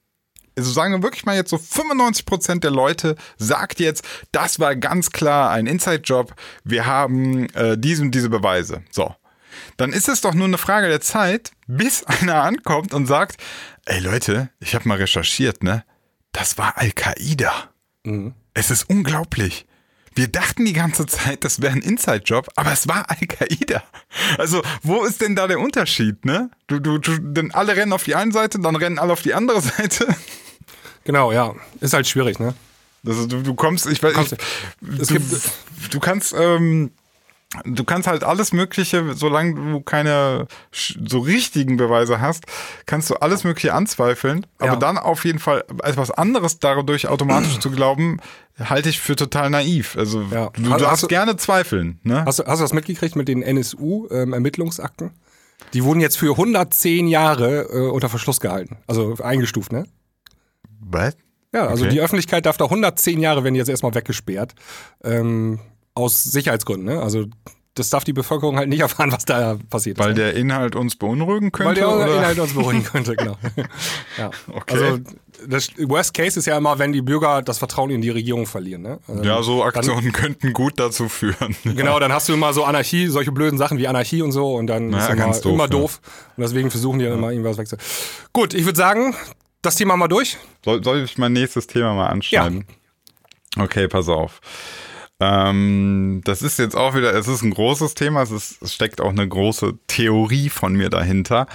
also sagen wir wirklich mal jetzt so 95% der Leute sagt jetzt, das war ganz klar ein Inside-Job, wir haben äh, diese und diese Beweise. So. Dann ist es doch nur eine Frage der Zeit, bis einer ankommt und sagt, ey Leute, ich habe mal recherchiert, ne? Das war Al-Qaida. Es ist unglaublich. Wir dachten die ganze Zeit, das wäre ein Inside-Job, aber es war Al-Qaida. Also, wo ist denn da der Unterschied, ne? Du, du, du, denn alle rennen auf die eine Seite, dann rennen alle auf die andere Seite. Genau, ja. Ist halt schwierig, ne? Also, du, du kommst, ich weiß, ich, du, du kannst, ähm, du kannst halt alles Mögliche, solange du keine so richtigen Beweise hast, kannst du alles Mögliche anzweifeln. Aber Ja. dann auf jeden Fall etwas anderes dadurch automatisch zu glauben, halte ich für total naiv. Also Ja. du Hast- darfst hast du- gerne zweifeln. Ne? Hast du, hast du das mitgekriegt mit den NSU-Ermittlungsakten? die wurden jetzt für 110 Jahre äh, unter Verschluss gehalten. Also eingestuft, ne? Was? Ja, also Okay. die Öffentlichkeit darf da 110 Jahre, werden jetzt erstmal weggesperrt. Ähm, aus Sicherheitsgründen, ne? Also das darf die Bevölkerung halt nicht erfahren, was da passiert Weil ist. ne? der Inhalt uns beunruhigen könnte? Weil der oder? Inhalt uns beruhigen könnte, genau. ja. Okay. Also das Worst Case ist ja immer, wenn die Bürger das Vertrauen in die Regierung verlieren. Ne? Also, ja, so Aktionen könnten gut dazu führen. Genau, dann hast du immer so Anarchie, solche blöden Sachen wie Anarchie und so und dann Ja, ist immer, ganz doof, immer ja. doof. Und deswegen versuchen die dann immer irgendwas wegzu. Gut, ich würde sagen, das Thema mal durch. Soll, soll ich mein nächstes Thema mal anschneiden? Okay, pass auf. Ähm, das ist jetzt auch wieder, es ist ein großes Thema, es, ist, es steckt auch eine große Theorie von mir dahinter.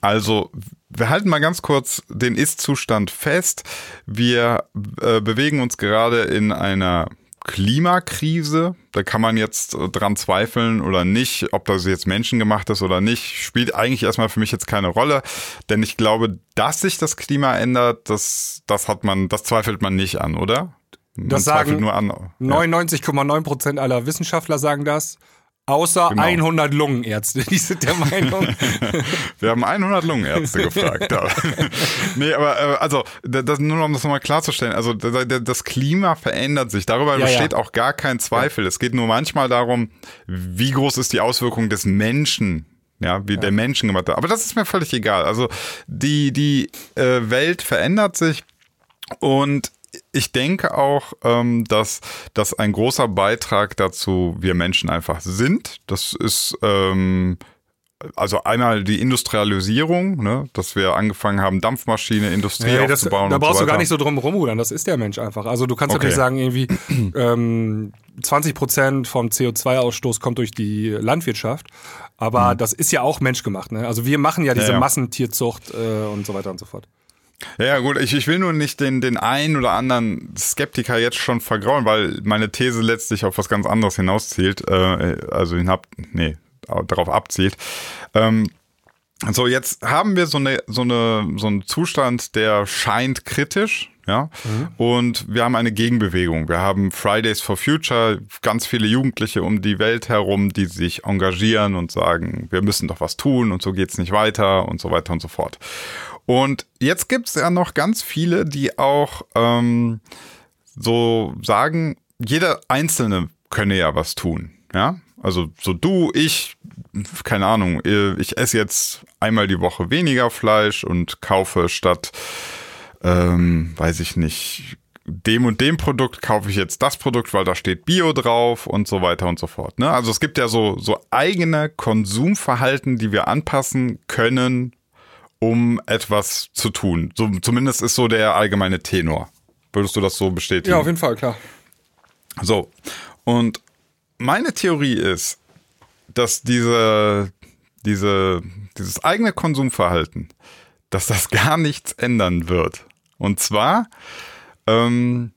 Also, wir halten mal ganz kurz den Ist-Zustand fest. Wir äh, bewegen uns gerade in einer Klimakrise. Da kann man jetzt äh, dran zweifeln oder nicht, ob das jetzt menschengemacht ist oder nicht, spielt eigentlich erstmal für mich jetzt keine Rolle. Denn ich glaube, dass sich das Klima ändert, das, das hat man, das zweifelt man nicht an, oder? Man Das sagen nur an. Ja. 99,9 Prozent aller Wissenschaftler sagen das. Außer Genau. 100 Lungenärzte, die sind der Meinung. Wir haben 100 Lungenärzte gefragt. aber- nee, aber äh, also das, nur um das nochmal klarzustellen, also das, Klima verändert sich. Darüber Ja, ja. besteht auch gar kein Zweifel. Es geht nur manchmal darum, wie groß ist die Auswirkung des Menschen. Ja, wie der Menschen gemacht hat. Aber das ist mir völlig egal. Also die, die äh, Welt verändert sich und ich denke auch, ähm, dass das ein großer Beitrag dazu wir Menschen einfach sind. Das ist ähm, also einmal die Industrialisierung, ne, dass wir angefangen haben, Dampfmaschine, Industrie Nee, das, aufzubauen. da und brauchst so du gar nicht so drum rumrudern. Das ist der Mensch einfach. Also du kannst Okay. natürlich sagen, irgendwie ähm, 20 Prozent vom CO2-Ausstoß kommt durch die Landwirtschaft. Aber das ist ja auch menschgemacht. Ne? Also wir machen ja diese Mhm. ja. Massentierzucht äh, und so weiter und so fort. Ja, gut, ich, ich will nur nicht den, den einen oder anderen Skeptiker jetzt schon vergrauen, weil meine These letztlich auf was ganz anderes hinauszielt, äh, also hinab, nee, darauf abzielt. Ähm, so, jetzt haben wir so eine, so eine, so einen Zustand, der scheint kritisch, ja. Und wir haben eine Gegenbewegung. Wir haben Fridays for Future, ganz viele Jugendliche um die Welt herum, die sich engagieren und sagen, wir müssen doch was tun und so geht's nicht weiter und so weiter und so fort. Und jetzt gibt's ja noch ganz viele, die auch ähm, so sagen, jeder Einzelne könne ja was tun. Ja, also so du, ich, keine Ahnung, ich esse jetzt einmal die Woche weniger Fleisch und kaufe statt, ähm, weiß ich nicht, dem und dem Produkt kaufe ich jetzt das Produkt, weil da steht Bio drauf und so weiter und so fort. Ne? Also es gibt ja so, so eigene Konsumverhalten, die wir anpassen können, um etwas zu tun. So, zumindest ist so der allgemeine Tenor. Würdest du das so bestätigen? Ja, auf jeden Fall, klar. So, und meine Theorie ist, dass diese, diese, dieses eigene Konsumverhalten, dass das gar nichts ändern wird. Und zwar ähm,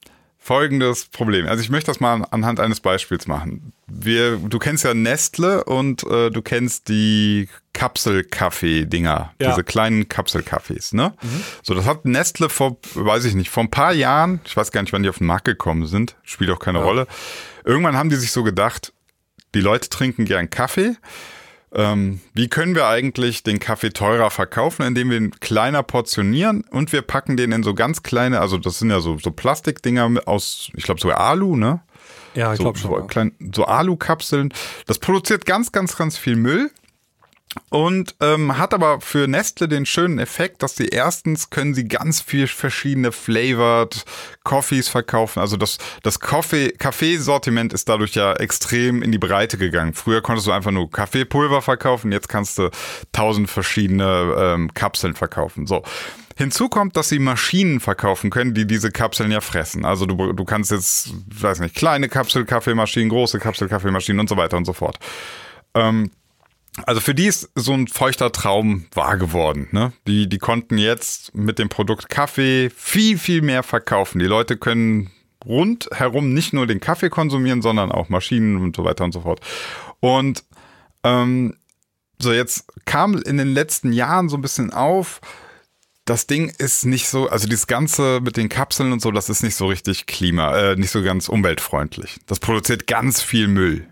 folgendes Problem. Also ich möchte das mal anhand eines Beispiels machen. Wir, du kennst ja Nestle und äh, du kennst die Kapselkaffee-Dinger, Ja. diese kleinen Kapselkaffees, ne? So, das hat Nestle vor, weiß ich nicht, vor ein paar Jahren, ich weiß gar nicht, wann die auf den Markt gekommen sind, spielt auch keine Rolle. Irgendwann haben die sich so gedacht, die Leute trinken gern Kaffee. Ähm, wie können wir eigentlich den Kaffee teurer verkaufen, indem wir ihn kleiner portionieren und wir packen den in so ganz kleine, also das sind ja so, so Plastikdinger aus, ich glaube sogar Alu, ne? Ja, ich so, glaube schon. so, ja. klein, so Alu-Kapseln. Das produziert ganz, ganz, ganz viel Müll. Und ähm, hat aber für Nestle den schönen Effekt, dass sie erstens können sie ganz viel verschiedene flavored Coffees verkaufen. Also das, das Kaffee, Kaffeesortiment ist dadurch ja extrem in die Breite gegangen. Früher konntest du einfach nur Kaffeepulver verkaufen, jetzt kannst du tausend verschiedene ähm, Kapseln verkaufen. So. Hinzu kommt, dass sie Maschinen verkaufen können, die diese Kapseln ja fressen. Also du, du kannst jetzt, weiß nicht, kleine Kapselkaffeemaschinen, große Kapselkaffeemaschinen und so weiter und so fort. Ähm, also für die ist so ein feuchter Traum wahr geworden. Ne? Die, die konnten jetzt mit dem Produkt Kaffee viel, viel mehr verkaufen. Die Leute können rundherum nicht nur den Kaffee konsumieren, sondern auch Maschinen und so weiter und so fort. Und ähm, so jetzt kam in den letzten Jahren so ein bisschen auf, das Ding ist nicht so, also dieses Ganze mit den Kapseln und so, das ist nicht so richtig klima, äh, nicht so ganz umweltfreundlich. Das produziert ganz viel Müll.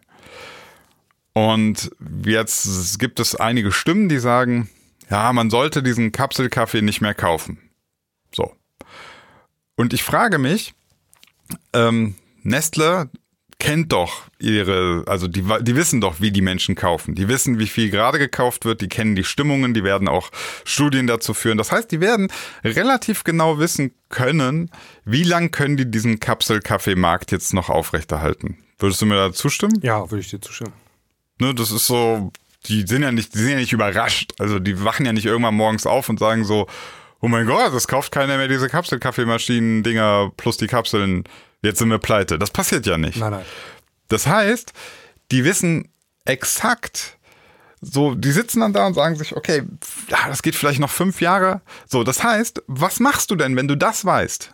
Und jetzt gibt es einige Stimmen, die sagen, ja, man sollte diesen Kapselkaffee nicht mehr kaufen. So. Und ich frage mich, ähm, Nestle kennt doch ihre, also die, die wissen doch, wie die Menschen kaufen. Die wissen, wie viel gerade gekauft wird, die kennen die Stimmungen, die werden auch Studien dazu führen. Das heißt, die werden relativ genau wissen können, wie lang können die diesen Kapselkaffeemarkt jetzt noch aufrechterhalten. Würdest du mir da zustimmen? Ja, würde ich dir zustimmen. Ne, das ist so, die sind ja nicht, die sind ja nicht überrascht. Also die wachen ja nicht irgendwann morgens auf und sagen so, oh mein Gott, es kauft keiner mehr diese Kapselkaffeemaschinen-Dinger plus die Kapseln jetzt sind wir pleite. Das passiert ja nicht. Nein, nein. Das heißt, die wissen exakt, so, die sitzen dann da und sagen sich, okay, das geht vielleicht noch fünf Jahre. So, das heißt, was machst du denn, wenn du das weißt?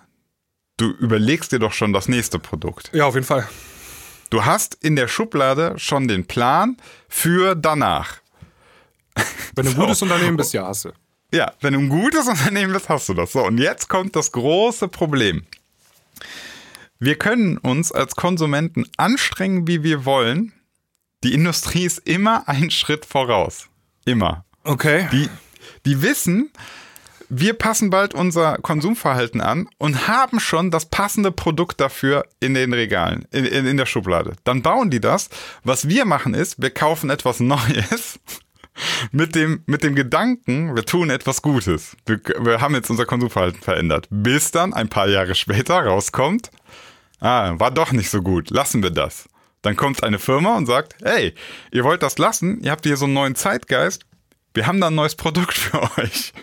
Du überlegst dir doch schon das nächste Produkt. Ja, auf jeden Fall. Du hast in der Schublade schon den Plan für danach. Wenn du ein so. gutes Unternehmen bist, ja, hast du. Ja, wenn du ein gutes Unternehmen bist, hast du das. So, und jetzt kommt das große Problem. Wir können uns als Konsumenten anstrengen, wie wir wollen. Die Industrie ist immer einen Schritt voraus. Immer. Okay. Die, die wissen, wir passen bald unser Konsumverhalten an und haben schon das passende Produkt dafür in den Regalen, in, in, in der Schublade. Dann bauen die das. Was wir machen ist, wir kaufen etwas Neues mit dem, mit dem Gedanken, wir tun etwas Gutes. Wir, wir haben jetzt unser Konsumverhalten verändert. Bis dann ein paar Jahre später rauskommt, Ah, war doch nicht so gut. Lassen wir das. Dann kommt eine Firma und sagt, hey, ihr wollt das lassen, ihr habt hier so einen neuen Zeitgeist, wir haben da ein neues Produkt für euch.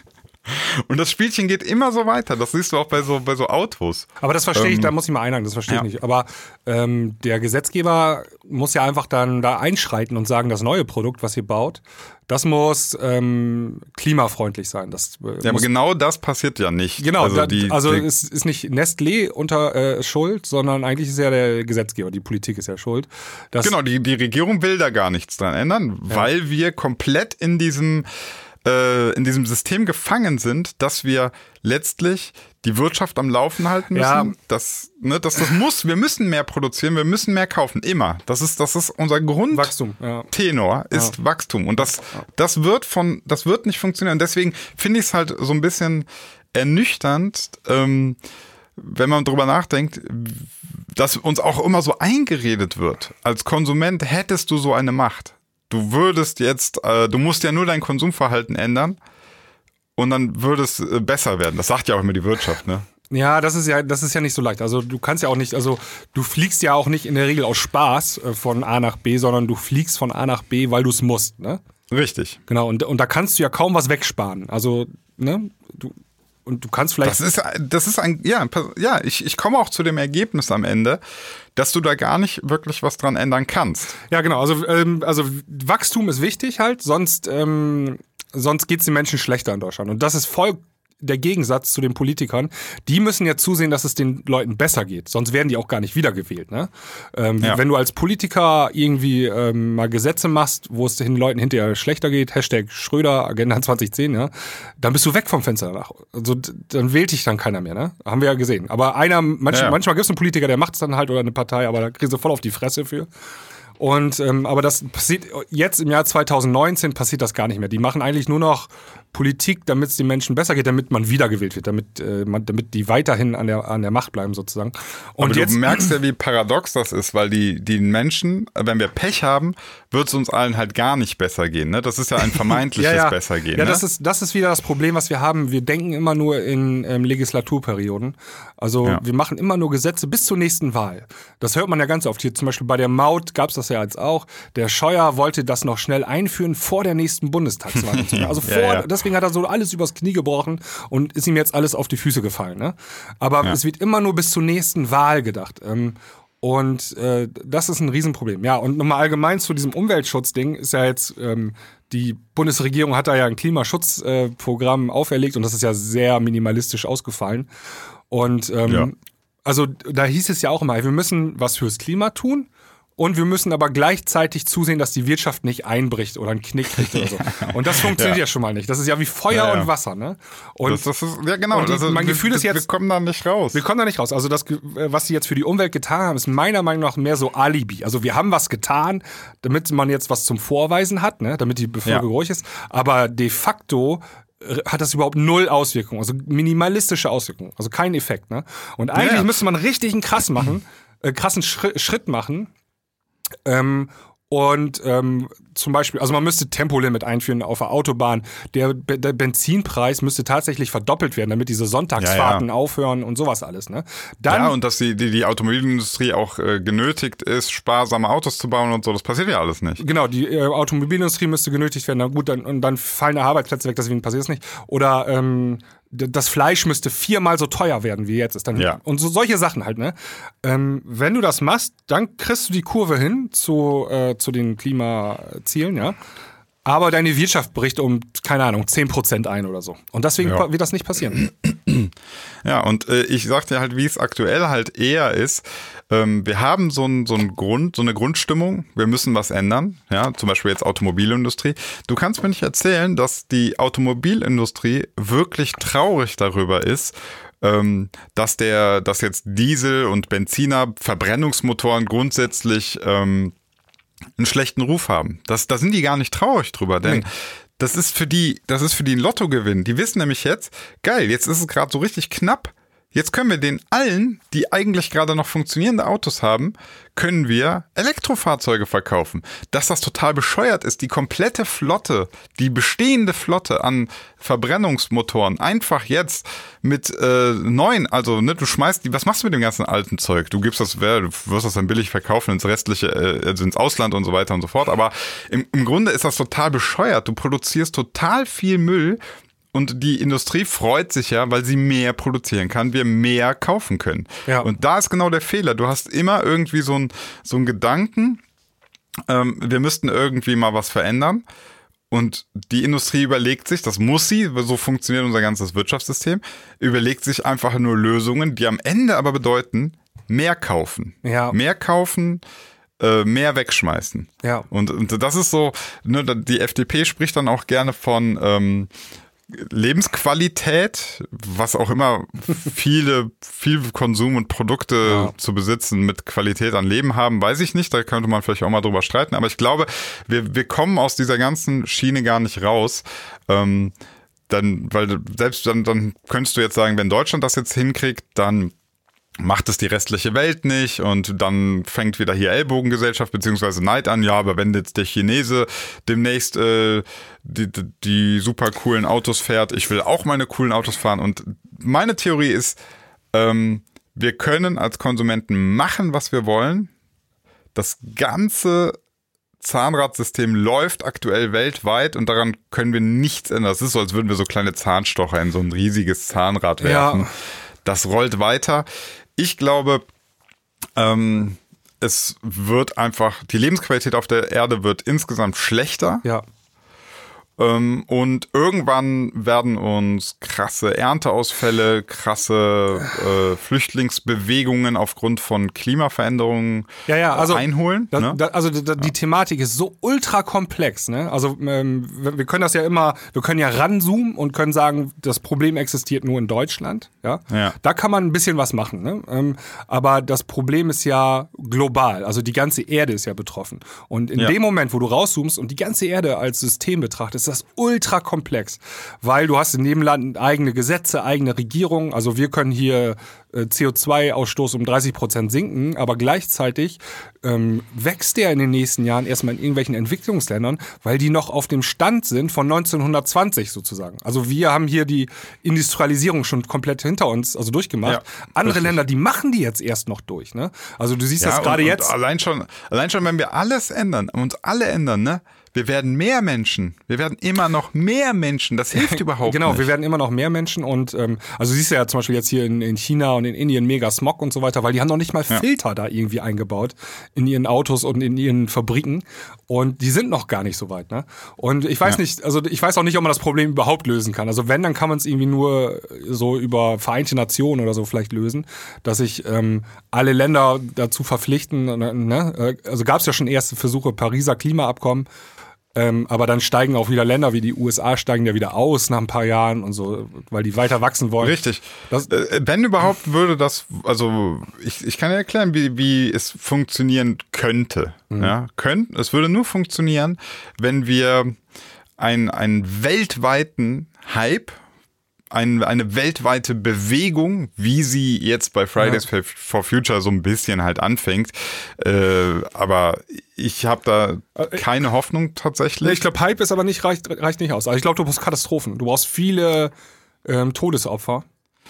Und das Spielchen geht immer so weiter. Das siehst du auch bei so, bei so Autos. Aber das verstehe ich, ähm, da muss ich mal einhaken, das verstehe ja. ich nicht. Aber ähm, der Gesetzgeber muss ja einfach dann da einschreiten und sagen, das neue Produkt, was ihr baut, das muss ähm, klimafreundlich sein. Das, äh, ja, aber genau das passiert ja nicht. Genau, also, da, die, also die, es ist nicht Nestlé unter äh, Schuld, sondern eigentlich ist ja der Gesetzgeber, die Politik ist ja schuld. genau, die, die Regierung will da gar nichts dran ändern, ja. weil wir komplett in diesem äh, in diesem System gefangen sind, dass wir letztlich die Wirtschaft am Laufen halten müssen. Ja. Das, ne, das, das muss, wir müssen mehr produzieren, wir müssen mehr kaufen, immer. Das ist, das ist unser Grundtenor, ja. ist ja. Wachstum. Und das, das wird von, das wird nicht funktionieren. Deswegen finde ich es halt so ein bisschen ernüchternd, ähm, wenn man drüber nachdenkt, dass uns auch immer so eingeredet wird. Als Konsument hättest du so eine Macht du würdest jetzt, äh, du musst ja nur dein Konsumverhalten ändern und dann würde es äh, besser werden. Das sagt ja auch immer die Wirtschaft, ne? Ja, das ist ja, das ist ja nicht so leicht. Also du kannst ja auch nicht, also du fliegst ja auch nicht in der Regel aus Spaß äh, von A nach B, sondern du fliegst von A nach B, weil du es musst, ne? Richtig. Genau, und, und da kannst du ja kaum was wegsparen. Also, ne, du, und du kannst vielleicht. Das ist, das ist ein, ja, ja, ich, ich komme auch zu dem Ergebnis am Ende, dass du da gar nicht wirklich was dran ändern kannst. Ja, genau. Also, ähm, also Wachstum ist wichtig halt, sonst, ähm, sonst geht es den Menschen schlechter in Deutschland. Und das ist voll der Gegensatz zu den Politikern. Die müssen ja zusehen, dass es den Leuten besser geht. Sonst werden die auch gar nicht wiedergewählt. Ne? Ähm, ja. Wenn du als Politiker irgendwie ähm, mal Gesetze machst, wo es den Leuten hinterher schlechter geht, Hashtag Schröder, Agenda 2010, ja, dann bist du weg vom Fenster danach. Also dann wählt dich dann keiner mehr. Ne? Haben wir ja gesehen. Aber einer, manch, ja. manchmal gibt es einen Politiker, der macht es dann halt oder eine Partei, aber da kriegst du voll auf die Fresse für. Und ähm, aber das passiert jetzt im Jahr 2019 passiert das gar nicht mehr. Die machen eigentlich nur noch Politik, damit es den Menschen besser geht, damit man wiedergewählt wird, damit, äh, man, damit die weiterhin an der, an der Macht bleiben sozusagen. Und Aber jetzt, du merkst ja, wie paradox das ist, weil die, die Menschen, wenn wir Pech haben, wird es uns allen halt gar nicht besser gehen. Ne? Das ist ja ein vermeintliches ja, ja. Bessergehen. Ja, ne? das, ist, das ist wieder das Problem, was wir haben. Wir denken immer nur in ähm, Legislaturperioden. Also ja. wir machen immer nur Gesetze bis zur nächsten Wahl. Das hört man ja ganz oft. Hier zum Beispiel bei der Maut gab es das ja jetzt auch. Der Scheuer wollte das noch schnell einführen vor der nächsten Bundestagswahl. also vor, deswegen hat er so alles übers Knie gebrochen und ist ihm jetzt alles auf die Füße gefallen. Ne? Aber es wird immer nur bis zur nächsten Wahl gedacht. Ähm, und äh, das ist ein Riesenproblem. Ja, und nochmal allgemein zu diesem Umweltschutzding ist ja jetzt, ähm, die Bundesregierung hat da ja ein Klimaschutzprogramm äh, auferlegt und das ist ja sehr minimalistisch ausgefallen. Und ähm, ja. also da hieß es ja auch immer, wir müssen was fürs Klima tun. Und wir müssen aber gleichzeitig zusehen, dass die Wirtschaft nicht einbricht oder einen Knick kriegt oder so. Und das funktioniert ja, ja schon mal nicht. Das ist ja wie Feuer ja, ja. und Wasser, ne? Und das, das ist, ja, genau. Und das, mein Gefühl ist jetzt. Wir kommen da nicht raus. Wir kommen da nicht raus. Also, das, was sie jetzt für die Umwelt getan haben, ist meiner Meinung nach mehr so Alibi. Also, wir haben was getan, damit man jetzt was zum Vorweisen hat, ne? Damit die Bevölkerung ruhig ist. Aber de facto hat das überhaupt null Auswirkungen, also minimalistische Auswirkungen, also kein Effekt. Ne? Und eigentlich müsste man richtig einen krass machen, äh, krassen Schritt machen, ähm, und ähm, zum Beispiel, also man müsste Tempolimit einführen auf der Autobahn. Der, der Benzinpreis müsste tatsächlich verdoppelt werden, damit diese Sonntagsfahrten ja, ja. aufhören und sowas alles. Ne? Dann, ja, und dass die, die, die Automobilindustrie auch äh, genötigt ist, sparsame Autos zu bauen und so, das passiert ja alles nicht. Genau, die äh, Automobilindustrie müsste genötigt werden. Na gut, dann, und dann fallen Arbeitsplätze weg, deswegen passiert es nicht. Oder ähm, das Fleisch müsste viermal so teuer werden, wie jetzt ist. Dann, ja. Und so solche Sachen halt, ne? Ähm, wenn du das machst, dann kriegst du die Kurve hin zu, äh, zu den Klimazielen, ja. Aber deine Wirtschaft bricht um, keine Ahnung, 10% ein oder so. Und deswegen ja. wird das nicht passieren. Ja, und äh, ich sagte halt, wie es aktuell halt eher ist. Ähm, wir haben so einen so einen Grund, so eine Grundstimmung. Wir müssen was ändern. Ja, zum Beispiel jetzt Automobilindustrie. Du kannst mir nicht erzählen, dass die Automobilindustrie wirklich traurig darüber ist, ähm, dass der, dass jetzt Diesel und Benziner, Verbrennungsmotoren grundsätzlich ähm, einen schlechten Ruf haben. Das, da sind die gar nicht traurig drüber, denn nee. das ist für die, das ist für die ein Lottogewinn. Die wissen nämlich jetzt, geil, jetzt ist es gerade so richtig knapp. Jetzt können wir den allen, die eigentlich gerade noch funktionierende Autos haben, können wir Elektrofahrzeuge verkaufen. Dass das total bescheuert ist, die komplette Flotte, die bestehende Flotte an Verbrennungsmotoren einfach jetzt mit äh, neuen, also ne, du schmeißt die, was machst du mit dem ganzen alten Zeug? Du gibst das, du wirst das dann billig verkaufen ins restliche, äh, also ins Ausland und so weiter und so fort. Aber im, im Grunde ist das total bescheuert. Du produzierst total viel Müll, und die Industrie freut sich ja, weil sie mehr produzieren kann, wir mehr kaufen können. Ja. Und da ist genau der Fehler. Du hast immer irgendwie so einen so Gedanken, ähm, wir müssten irgendwie mal was verändern. Und die Industrie überlegt sich, das muss sie, so funktioniert unser ganzes Wirtschaftssystem, überlegt sich einfach nur Lösungen, die am Ende aber bedeuten, mehr kaufen. Ja. Mehr kaufen, äh, mehr wegschmeißen. Ja. Und, und das ist so, ne, die FDP spricht dann auch gerne von ähm, Lebensqualität, was auch immer viele, viel Konsum und Produkte ja. zu besitzen mit Qualität an Leben haben, weiß ich nicht. Da könnte man vielleicht auch mal drüber streiten. Aber ich glaube, wir, wir kommen aus dieser ganzen Schiene gar nicht raus. Ähm, dann, weil selbst dann, dann könntest du jetzt sagen, wenn Deutschland das jetzt hinkriegt, dann macht es die restliche Welt nicht und dann fängt wieder hier Ellbogengesellschaft beziehungsweise Neid an. Ja, aber wenn jetzt der Chinese demnächst äh, die, die super coolen Autos fährt, ich will auch meine coolen Autos fahren. Und meine Theorie ist, ähm, wir können als Konsumenten machen, was wir wollen. Das ganze Zahnradsystem läuft aktuell weltweit und daran können wir nichts ändern. Es ist so, als würden wir so kleine Zahnstocher in so ein riesiges Zahnrad werfen. Ja. Das rollt weiter. Ich glaube, ähm, es wird einfach, die Lebensqualität auf der Erde wird insgesamt schlechter. Ja. Ähm, und irgendwann werden uns krasse Ernteausfälle, krasse äh, Flüchtlingsbewegungen aufgrund von Klimaveränderungen ja, ja, also, einholen. Da, ne? da, also da, die Thematik ist so ultra komplex. Ne? Also ähm, wir können das ja immer, wir können ja ranzoomen und können sagen, das Problem existiert nur in Deutschland. Ja? ja. Da kann man ein bisschen was machen. Ne? Ähm, aber das Problem ist ja global. Also die ganze Erde ist ja betroffen. Und in ja. dem Moment, wo du rauszoomst und die ganze Erde als System betrachtest, ist das ultra komplex, weil du hast in jedem Land eigene Gesetze, eigene Regierungen. Also wir können hier äh, CO2-Ausstoß um 30 Prozent sinken, aber gleichzeitig ähm, wächst der in den nächsten Jahren erstmal in irgendwelchen Entwicklungsländern, weil die noch auf dem Stand sind von 1920 sozusagen. Also wir haben hier die Industrialisierung schon komplett hinter uns, also durchgemacht. Ja, Andere richtig. Länder, die machen die jetzt erst noch durch. Ne? Also du siehst ja, das gerade jetzt. Allein schon, allein schon, wenn wir alles ändern, uns alle ändern, ne? Wir werden mehr Menschen. Wir werden immer noch mehr Menschen. Das hilft überhaupt genau, nicht. wir werden immer noch mehr Menschen und ähm, also siehst du ja zum Beispiel jetzt hier in, in China und in Indien mega Smog und so weiter, weil die haben noch nicht mal Filter da irgendwie eingebaut in ihren Autos und in ihren Fabriken und die sind noch gar nicht so weit. Ne? Und ich weiß Ja. nicht, also ich weiß auch nicht, ob man das Problem überhaupt lösen kann. Also wenn, dann kann man es irgendwie nur so über Vereinte Nationen oder so vielleicht lösen, dass sich ähm, alle Länder dazu verpflichten. Ne? Also gab es ja schon erste Versuche, Pariser Klimaabkommen. Ähm, aber dann steigen auch wieder Länder wie die USA steigen ja wieder aus nach ein paar Jahren und so, weil die weiter wachsen wollen. Richtig. Das- Äh, Wenn überhaupt würde das, also ich, ich kann ja erklären, wie, wie es funktionieren könnte. Mhm. Ja, könnt, es würde nur funktionieren, wenn wir ein, einen weltweiten Hype, ein, eine weltweite Bewegung, wie sie jetzt bei Fridays for- for Future so ein bisschen halt anfängt. Äh, aber ich habe da Äh, keine Hoffnung tatsächlich. Ich glaube, Hype ist aber nicht, reicht, reicht nicht aus. Also ich glaube, du brauchst Katastrophen. Du brauchst viele ähm, Todesopfer.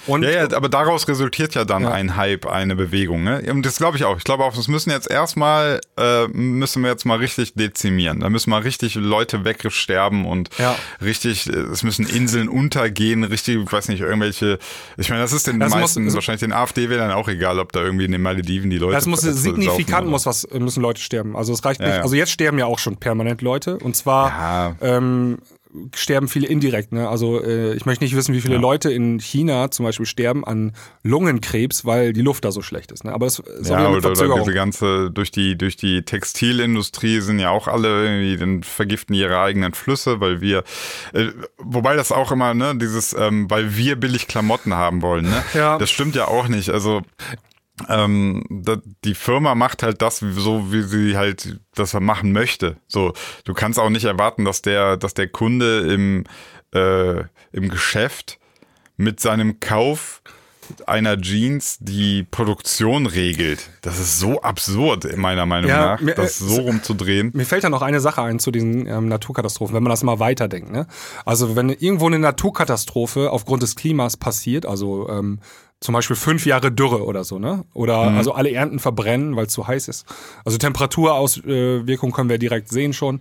Und Ja, ja, aber daraus resultiert ja dann Ja. ein Hype, eine Bewegung. Ne? Und das glaube ich auch. Ich glaube auch, das müssen jetzt erstmal, äh, müssen wir jetzt mal richtig dezimieren. Da müssen mal richtig Leute wegsterben und Ja. richtig, es müssen Inseln untergehen, richtig, ich weiß nicht, irgendwelche, ich meine, das ist den Das muss- meisten, es- wahrscheinlich den AfD-Wählern auch egal, ob da irgendwie in den Malediven die Leute das muss signifikant muss was müssen Leute sterben. Also es reicht nicht. Also jetzt sterben ja auch schon permanent Leute und zwar ähm, sterben viele indirekt. Ne? Also äh, ich möchte nicht wissen, wie viele Leute in China zum Beispiel sterben an Lungenkrebs, weil die Luft da so schlecht ist. Ne? Aber es ist auch Ja, mit oder, oder diese ganze, durch die, durch die Textilindustrie sind ja auch alle irgendwie, dann vergiften ihre eigenen Flüsse, weil wir, äh, wobei das auch immer, ne, dieses, ähm, weil wir billig Klamotten haben wollen, ne? Ja. Das stimmt ja auch nicht. Also, ähm, die Firma macht halt das so, wie sie halt das machen möchte. So, du kannst auch nicht erwarten, dass der, dass der Kunde im, äh, im Geschäft mit seinem Kauf einer Jeans die Produktion regelt. Das ist so absurd, meiner Meinung Ja, nach, mir- das äh, so rumzudrehen. Mir fällt da noch eine Sache ein zu diesen ähm, Naturkatastrophen, wenn man das mal weiterdenkt. Ne? Also wenn irgendwo eine Naturkatastrophe aufgrund des Klimas passiert, also ähm, zum Beispiel fünf Jahre Dürre oder so, ne? Oder also alle Ernten verbrennen, weil es zu heiß ist. Also Temperaturauswirkungen können wir direkt sehen schon.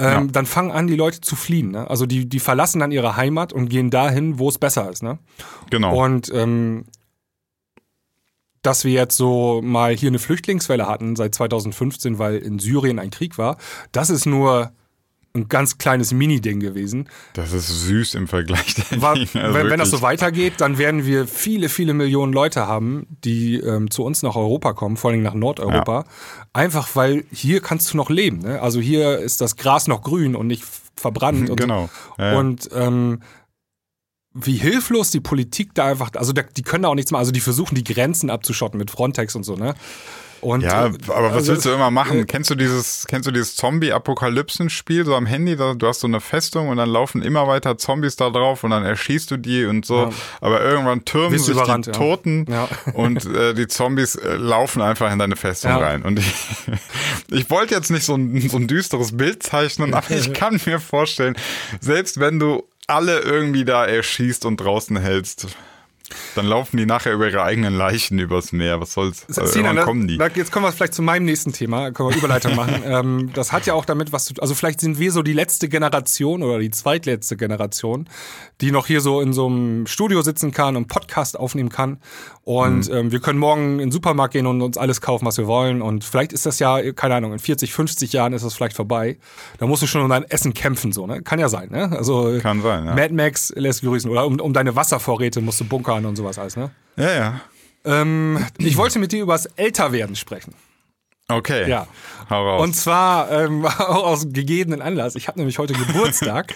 Ähm, Dann fangen an, die Leute zu fliehen. Ne? Also die, die verlassen dann ihre Heimat und gehen dahin, wo es besser ist. Ne? Genau. Und ähm, dass wir jetzt so mal hier eine Flüchtlingswelle hatten seit 2015, weil in Syrien ein Krieg war, das ist nur ein ganz kleines Mini-Ding gewesen. das ist süß im Vergleich. War. Also wenn, wenn das so weitergeht, dann werden wir viele, viele Millionen Leute haben, die ähm, zu uns nach Europa kommen, vor allem nach Nordeuropa. Einfach weil hier kannst du noch leben. Ne? Also hier ist das Gras noch grün und nicht verbrannt. Und Genau. Ja, ja. und ähm, wie hilflos die Politik da einfach, also die können da auch nichts machen, also die versuchen die Grenzen abzuschotten mit Frontex und so, ne? Und, Ja, aber was also willst du immer machen? äh, kennst du dieses, kennst du dieses Zombie-Apokalypsen-Spiel so am Handy? Da, du hast so eine Festung und dann laufen immer weiter Zombies da drauf und dann erschießt du die und so. Ja. Aber irgendwann türmen du sich überrannt, die ja. Toten Ja. und äh, die Zombies äh, laufen einfach in deine Festung rein. Und ich, ich wollte jetzt nicht so ein, so ein düsteres Bild zeichnen, aber ich kann mir vorstellen, selbst wenn du alle irgendwie da erschießt und draußen hältst, dann laufen die nachher über ihre eigenen Leichen übers Meer. Was soll's? Irgendwann da, kommen die. Da, jetzt kommen wir vielleicht zu meinem nächsten Thema, können wir Überleitung machen. ähm, das hat ja auch damit was zu tun. Also vielleicht sind wir so die letzte Generation oder die zweitletzte Generation, die noch hier so in so einem Studio sitzen kann und Podcast aufnehmen kann. Und Mhm. ähm, wir können morgen in den Supermarkt gehen und uns alles kaufen, was wir wollen. Und vielleicht ist das ja, keine Ahnung, in 40, 50 Jahren ist das vielleicht vorbei. Da musst du schon um dein Essen kämpfen, so, ne? Kann ja sein, ne? Also Kann sein, ja. Mad Max lässt grüßen. Oder um, um deine Wasservorräte musst du bunkern und sowas alles, ne? Ja, ja. Ähm, ich wollte mit dir über das Älterwerden sprechen. Okay. Ja. Hau raus. Und zwar ähm, auch aus gegebenen Anlass. Ich habe nämlich heute Geburtstag.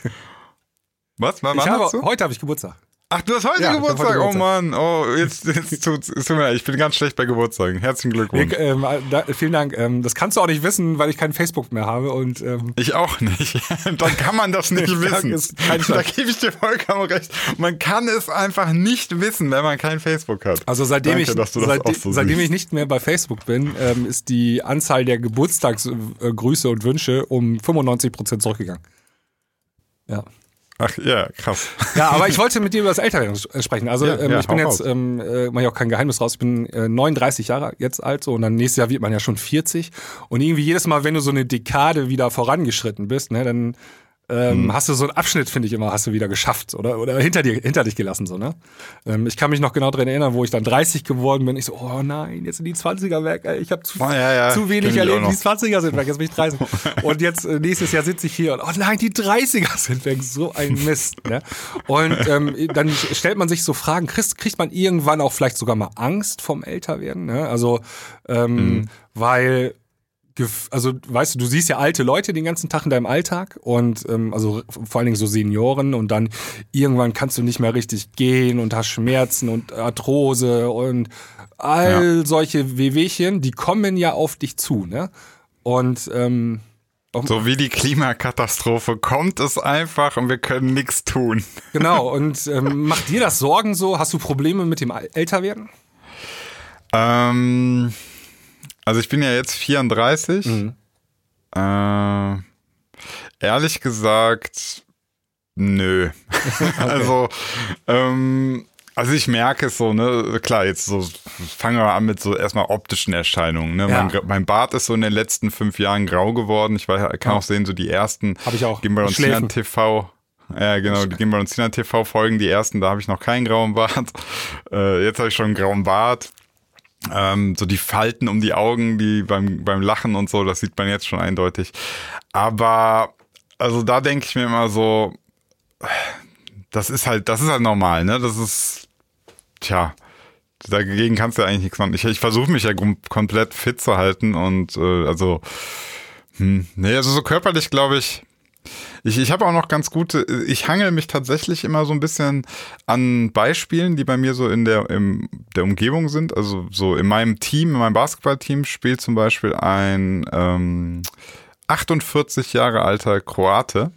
was? Wann ich habe, heute habe ich Geburtstag. Ach, du hast heute Ja, ich Geburtstag. heute Oh Geburtstag. Mann. Oh, jetzt, jetzt tut's, tut mir leid. Ich bin ganz schlecht bei Geburtstagen. Herzlichen Glückwunsch. Wir, ähm, da, vielen Dank. Ähm, das kannst du auch nicht wissen, weil ich kein Facebook mehr habe. Und ähm, Ich auch nicht. Dann kann man das nicht wissen. da gebe ich dir vollkommen recht. Man kann es einfach nicht wissen, wenn man kein Facebook hat. also seitdem Danke, ich seitdem, so seitdem ich nicht mehr bei Facebook bin, ähm, ist die Anzahl der Geburtstagsgrüße und Wünsche um 95 Prozent zurückgegangen. Ja. Ach ja, krass. Ja, aber ich wollte mit dir über das Älterwerden sprechen. Also Ja, ähm, ja, ich bin jetzt, ähm, äh, mach ich auch kein Geheimnis raus, ich bin äh, 39 Jahre jetzt alt so und dann nächstes Jahr wird man ja schon 40 und irgendwie jedes Mal, wenn du so eine Dekade wieder vorangeschritten bist, ne, dann ähm, hast du so einen Abschnitt, finde ich immer, hast du wieder geschafft oder, oder hinter dir, hinter dich gelassen, so, ne? Ähm, ich kann mich noch genau dran erinnern, wo ich dann 30 geworden bin. Ich so, oh nein, jetzt sind die 20er weg, ey. Ich habe zu, Oh, ja, ja, zu wenig erlebt, die 20er sind weg, jetzt bin ich 30. und jetzt äh, nächstes Jahr sitze ich hier und, oh nein, die 30er sind weg, so ein Mist, ne? Und ähm, dann stellt man sich so Fragen, kriegt, kriegt man irgendwann auch vielleicht sogar mal Angst vom Älterwerden, ne? Also, ähm, Mhm. weil also weißt du, du siehst ja alte Leute den ganzen Tag in deinem Alltag und ähm, also vor allen Dingen so Senioren und dann irgendwann kannst du nicht mehr richtig gehen und hast Schmerzen und Arthrose und all solche Wehwehchen, die kommen ja auf dich zu, ne? Und ähm, So wie die Klimakatastrophe kommt es einfach und wir können nichts tun. genau, und ähm, macht dir das Sorgen so? Hast du Probleme mit dem Älterwerden? Ähm, also ich bin ja jetzt 34. Äh, ehrlich gesagt, nö. Also, ähm, also ich merke es so, ne, klar, jetzt so fangen wir an mit so erstmal optischen Erscheinungen. Ne? Ja. Mein, mein Bart ist so in den letzten fünf Jahren grau geworden. Ich weiß, kann auch sehen, so die ersten Hab ich auch. gehen bei uns an TV. Ja, genau, die gehen bei uns hier an TV-Folgen, die ersten, da habe ich noch keinen grauen Bart. Äh, jetzt habe ich schon einen grauen Bart. Ähm, so die Falten um die Augen, die beim, beim Lachen und so, das sieht man jetzt schon eindeutig. Aber, also da denke ich mir immer so, das ist halt, das ist halt normal, ne? Das ist, tja, dagegen kannst du ja eigentlich nichts machen. Ich, ich versuche mich ja kom- komplett fit zu halten und äh, also, hm, nee, also so körperlich glaube ich, ich, ich habe auch noch ganz gute, ich hangel mich tatsächlich immer so ein bisschen an Beispielen, die bei mir so in der, im, der Umgebung sind. Also so in meinem Team, in meinem Basketballteam spielt zum Beispiel ein ähm, 48 Jahre alter Kroate.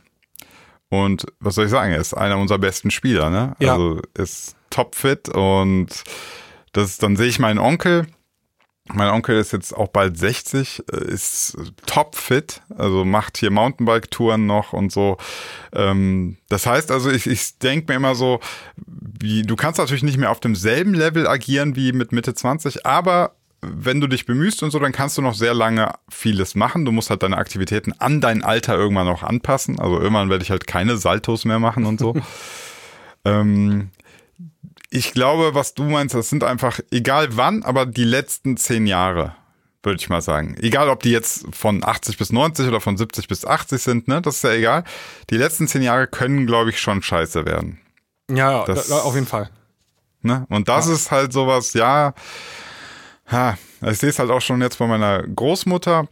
Und was soll ich sagen, er ist einer unserer besten Spieler, ne? Ja. Also ist topfit und das, dann sehe ich meinen Onkel, mein Onkel ist jetzt auch bald 60, äh, ist topfit, also macht hier Mountainbike-Touren noch und so. Ähm, das heißt also, ich, ich denke mir immer so, wie, du kannst natürlich nicht mehr auf demselben Level agieren wie mit Mitte 20, aber wenn du dich bemühst und so, dann kannst du noch sehr lange vieles machen. Du musst halt deine Aktivitäten an dein Alter irgendwann auch anpassen. Also irgendwann werde ich halt keine Saltos mehr machen und so. ähm, ich glaube, was du meinst, das sind einfach, egal wann, aber die letzten zehn Jahre, würde ich mal sagen. Egal, ob die jetzt von 80 bis 90 oder von 70 bis 80 sind, ne, das ist ja egal. Die letzten zehn Jahre können, glaube ich, schon scheiße werden. Ja, ja Das- da, auf jeden Fall. Ne? Und das ist halt sowas, ja, ha, ich sehe es halt auch schon jetzt bei meiner Großmutter.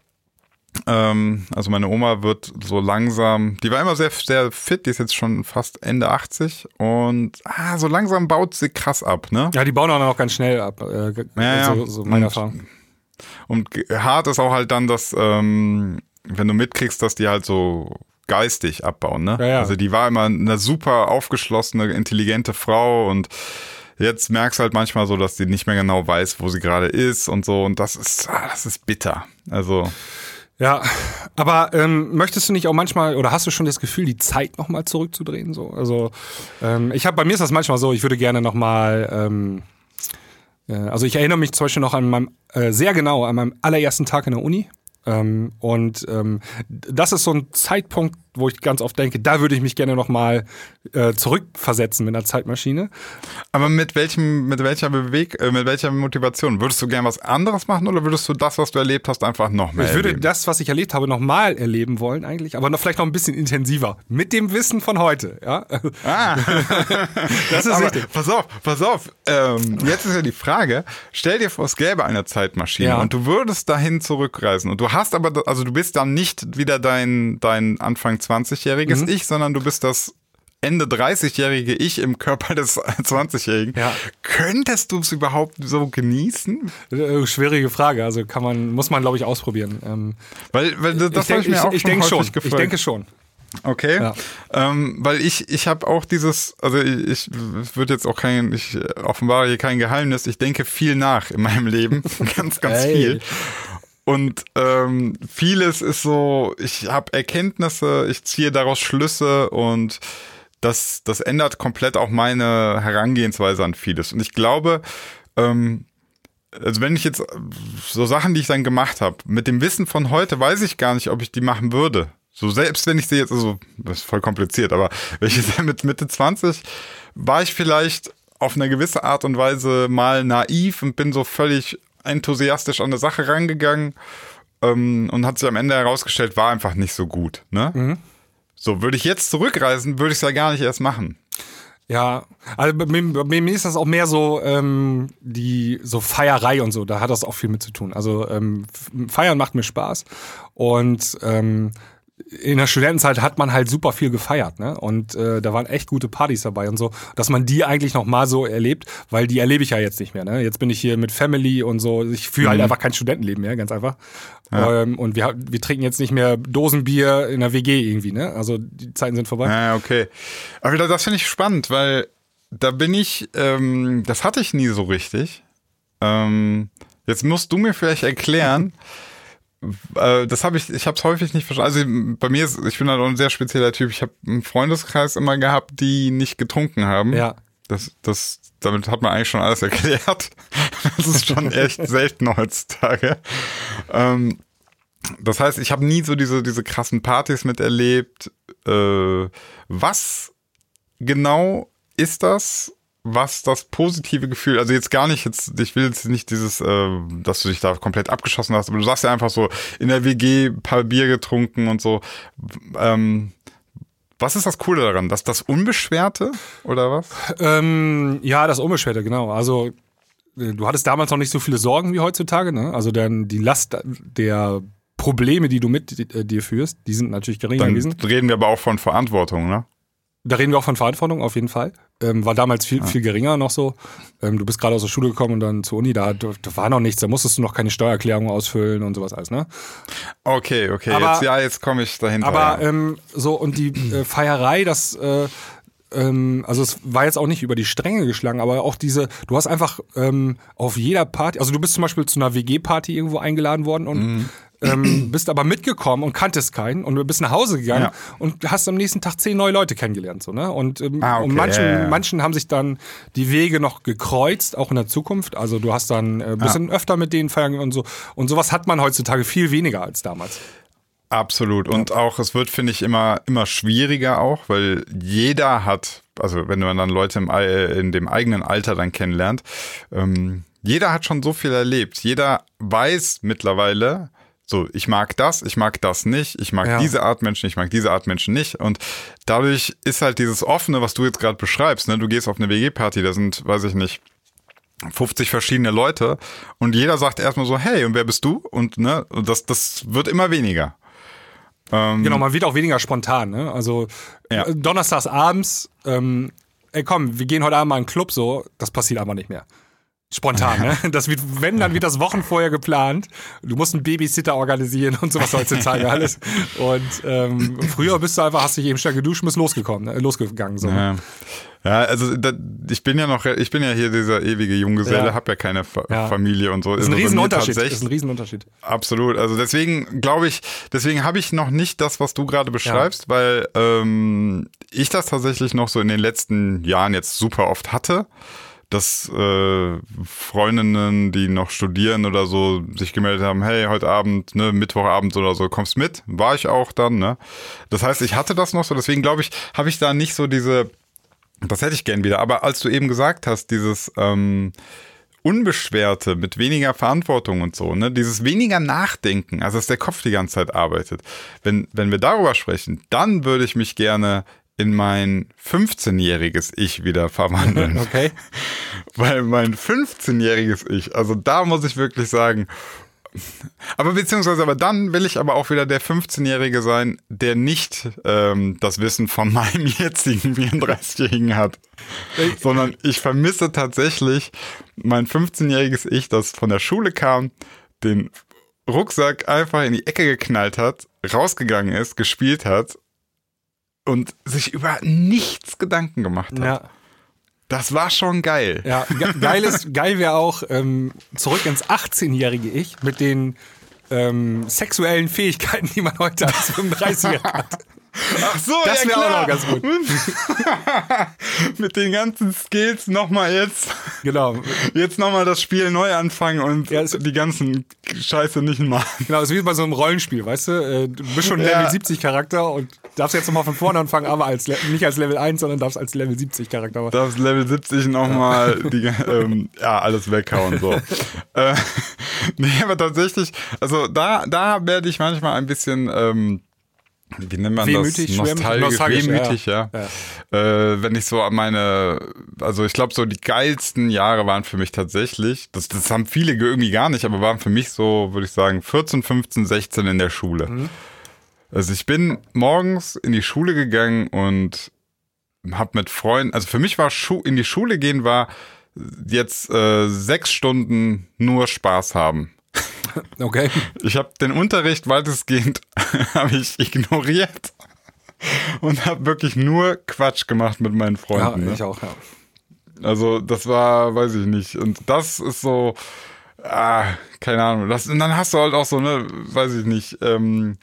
Ähm, also meine Oma wird so langsam, die war immer sehr, sehr fit, die ist jetzt schon fast Ende 80 und ah, so langsam baut sie krass ab, ne? Ja, die bauen auch noch ganz schnell ab. Äh, Ja. So, so meine Und- Erfahrung. Und hart ist auch halt dann, dass, ähm, wenn du mitkriegst, dass die halt so geistig abbauen, ne? Ja, ja. Also die war immer eine super aufgeschlossene, intelligente Frau und jetzt merkst du halt manchmal so, dass die nicht mehr genau weiß, wo sie gerade ist und so und das ist, ah, das ist bitter. Also, Ja, aber ähm, möchtest du nicht auch manchmal oder hast du schon das Gefühl, die Zeit nochmal zurückzudrehen? So, also ähm, ich habe bei mir ist das manchmal so, ich würde gerne nochmal, ähm, äh, also ich erinnere mich zum Beispiel noch an meinem äh, sehr genau an meinem allerersten Tag in der Uni. Ähm, und ähm, das ist so ein Zeitpunkt, wo ich ganz oft denke, da würde ich mich gerne nochmal äh, zurückversetzen mit einer Zeitmaschine. aber mit welchem, mit welcher Beweg, äh, mit welcher Motivation? Würdest du gern was anderes machen oder würdest du das, was du erlebt hast, einfach noch mehr Ich würde erleben? das, was ich erlebt habe, nochmal erleben wollen eigentlich, aber noch vielleicht noch ein bisschen intensiver. Mit dem Wissen von heute, ja. Ah. Das ist Aber wichtig. pass auf, pass auf. Ähm, jetzt ist ja die Frage, stell dir vor, es gäbe eine Zeitmaschine Ja. und du würdest dahin zurückreisen und du hast aber, also du bist dann nicht wieder dein, dein Anfang 20-jähriges Mhm. Ich, sondern du bist das Ende 30-jährige Ich im Körper des 20-jährigen. Ja. Könntest du es überhaupt so genießen? Äh, Schwierige Frage, also kann man, muss man, glaube ich, ausprobieren. Ähm, Weil, weil das ich habe denk- ich mir auch ich schon häufig schon. gefragt. Ich denke schon. Okay. Ja. Ähm, weil ich, ich habe auch dieses, also ich, ich wird jetzt auch kein, ich offenbare hier kein Geheimnis, ich denke viel nach in meinem Leben. ganz, ganz Ey. viel. Und ähm, vieles ist so, ich habe Erkenntnisse, ich ziehe daraus Schlüsse und das, das ändert komplett auch meine Herangehensweise an vieles. Und ich glaube, ähm, also wenn ich jetzt so Sachen, die ich dann gemacht habe, mit dem Wissen von heute weiß ich gar nicht, ob ich die machen würde. So selbst wenn ich sie jetzt, also das ist voll kompliziert, aber wenn ich mit Mitte 20 war ich vielleicht auf eine gewisse Art und Weise mal naiv und bin so völlig enthusiastisch an eine Sache rangegangen ähm, und hat sich am Ende herausgestellt, war einfach nicht so gut. Ne? Mhm. So, würde ich jetzt zurückreisen, würde ich es ja gar nicht erst machen. Ja, also bei mir, bei mir, ist das auch mehr so ähm, die so Feierei und so. Da hat das auch viel mit zu tun. Also ähm, Feiern macht mir Spaß und ähm, in der Studentenzeit hat man halt super viel gefeiert, ne? Und äh, da waren echt gute Partys dabei und so, dass man die eigentlich noch mal so erlebt, weil die erlebe ich ja jetzt nicht mehr, ne? Jetzt bin ich hier mit Family und so. Ich führe halt mhm. halt einfach kein Studentenleben mehr, ganz einfach. Ja. Ähm, und wir, wir trinken jetzt nicht mehr Dosenbier in der WG irgendwie, ne? Also die Zeiten sind vorbei. Ja, okay. Aber das finde ich spannend, weil da bin ich, ähm, das hatte ich nie so richtig. Ähm, jetzt musst du mir vielleicht erklären. Äh, das habe ich, ich habe es häufig nicht verstanden. Also bei mir ist, ich bin halt auch ein sehr spezieller Typ. Ich habe einen Freundeskreis immer gehabt, die nicht getrunken haben. Ja. Das, das, damit hat man eigentlich schon alles erklärt. Das ist schon echt selten heutzutage. Ähm, das heißt, ich habe nie so diese, diese krassen Partys miterlebt. Äh, was genau ist das? Was das positive Gefühl, also jetzt gar nicht, jetzt, ich will jetzt nicht dieses, äh, dass du dich da komplett abgeschossen hast, aber du sagst ja einfach so, in der WG ein paar Bier getrunken und so. Ähm, was ist das Coole daran? Das, das Unbeschwerte oder was? Ähm, ja, das Unbeschwerte, genau. Also äh, du hattest damals noch nicht so viele Sorgen wie heutzutage, ne? Also dann die Last der Probleme, die du mit äh, dir führst, die sind natürlich geringer dann gewesen. Reden wir aber auch von Verantwortung, ne? Da reden wir auch von Verantwortung, auf jeden Fall. Ähm, war damals viel, ja. viel geringer noch so. Ähm, du bist gerade aus der Schule gekommen und dann zur Uni, da, da war noch nichts, da musstest du noch keine Steuererklärung ausfüllen und sowas alles, ne? Okay, okay, aber, jetzt, ja, jetzt komme ich dahinter. Aber ja. ähm, so, und die äh, Feierei, das, äh, ähm, also es war jetzt auch nicht über die Stränge geschlagen, aber auch diese, du hast einfach ähm, auf jeder Party, also du bist zum Beispiel zu einer WG-Party irgendwo eingeladen worden und mhm ähm, bist aber mitgekommen und kanntest keinen und du bist nach Hause gegangen ja. und hast am nächsten Tag zehn neue Leute kennengelernt. So, ne? Und, ähm, ah, okay. und manchen, ja, manchen haben sich dann die Wege noch gekreuzt, auch in der Zukunft. Also du hast dann ein äh, bisschen öfter mit denen feiern und so. Und sowas hat man heutzutage viel weniger als damals. Absolut. Und auch, es wird, finde ich, immer, immer schwieriger auch, weil jeder hat, also wenn man dann Leute im, in dem eigenen Alter dann kennenlernt, ähm, jeder hat schon so viel erlebt. Jeder weiß mittlerweile, so, ich mag das, ich mag das nicht, ich mag ja. diese Art Menschen, ich mag diese Art Menschen nicht. Und dadurch ist halt dieses Offene, was du jetzt gerade beschreibst, ne? Du gehst auf eine WG-Party, da sind, weiß ich nicht, 50 verschiedene Leute und jeder sagt erstmal so, hey, und wer bist du? Und ne, das, das wird immer weniger. Ähm, genau, man wird auch weniger spontan, ne? Also ja. donnerstags abends, ähm, ey komm, wir gehen heute Abend mal in einen Club so, das passiert einfach nicht mehr. Spontan, ne? Das wird, wenn, dann wird das Wochen vorher geplant. Du musst einen Babysitter organisieren und sowas heutzutage alles. Und ähm, früher bist du einfach, hast dich eben schnell geduscht und bist losgekommen, ne? losgegangen. So. Ja. ja also da, ich bin ja noch, ich bin ja hier dieser ewige Junggeselle, ja. hab ja keine Fa ja. Familie und so. Das ist ein also Riesenunterschied. Das ist ein Riesenunterschied. Absolut. Also deswegen glaube ich, deswegen habe ich noch nicht das, was du gerade beschreibst, weil ähm, ich das tatsächlich noch so in den letzten Jahren jetzt super oft hatte dass äh, Freundinnen, die noch studieren oder so, sich gemeldet haben, hey, heute Abend, ne, Mittwochabend oder so, kommst mit? War ich auch dann, ne? Das heißt, ich hatte das noch so, deswegen glaube ich, habe ich da nicht so diese, das hätte ich gern wieder, aber als du eben gesagt hast, dieses ähm, Unbeschwerte, mit weniger Verantwortung und so, ne, dieses weniger Nachdenken, also dass der Kopf die ganze Zeit arbeitet. Wenn, wenn wir darüber sprechen, dann würde ich mich gerne in mein 15-jähriges Ich wieder verwandeln. Okay. Weil mein 15-jähriges Ich, also da muss ich wirklich sagen, aber beziehungsweise, aber dann will ich aber auch wieder der 15-Jährige sein, der nicht ähm, das Wissen von meinem jetzigen 34-Jährigen hat. Sondern ich vermisse tatsächlich mein 15-jähriges Ich, das von der Schule kam, den Rucksack einfach in die Ecke geknallt hat, rausgegangen ist, gespielt hat und sich über nichts Gedanken gemacht hat. Ja. Das war schon geil. Ja, geil ist, geil wäre auch ähm, zurück ins 18-jährige Ich mit den ähm, sexuellen Fähigkeiten, die man heute als 35er hat. Ach so, Das ja wäre auch noch ganz gut. Mit den ganzen Skills nochmal jetzt, Genau. jetzt nochmal das Spiel neu anfangen und Ja, es- die ganzen Scheiße nicht machen. Genau, das ist wie bei so einem Rollenspiel, weißt du? Äh, Du bist schon ein Ja. Level 70 Charakter und darfst jetzt nochmal von vorne anfangen, aber als nicht als Level 1, sondern darfst als Level 70 Charakter machen. darfst Level 70 nochmal die, ähm, ja, alles weghauen, so. äh, nee, aber tatsächlich, also da, da werde ich manchmal ein bisschen, ähm, wie nennt man Wehmütig, das? Nostalgisch, nostalgisch, wehmütig, ja. Äh, wenn ich so an meine, also ich glaube, so die geilsten Jahre waren für mich tatsächlich, das, das haben viele irgendwie gar nicht, aber waren für mich so, würde ich sagen, 14, 15, 16 in der Schule. Mhm. Also ich bin morgens in die Schule gegangen und hab mit Freunden, also für mich war Schu in die Schule gehen war jetzt äh, sechs Stunden nur Spaß haben. Okay. Ich habe den Unterricht weitestgehend habe ich ignoriert und habe wirklich nur Quatsch gemacht mit meinen Ja, Freunden. ne? ich auch, ja. Also das war, weiß ich nicht. Und das ist so, ah, keine Ahnung. Das, und dann hast du halt auch so, ne, weiß ich nicht, ähm,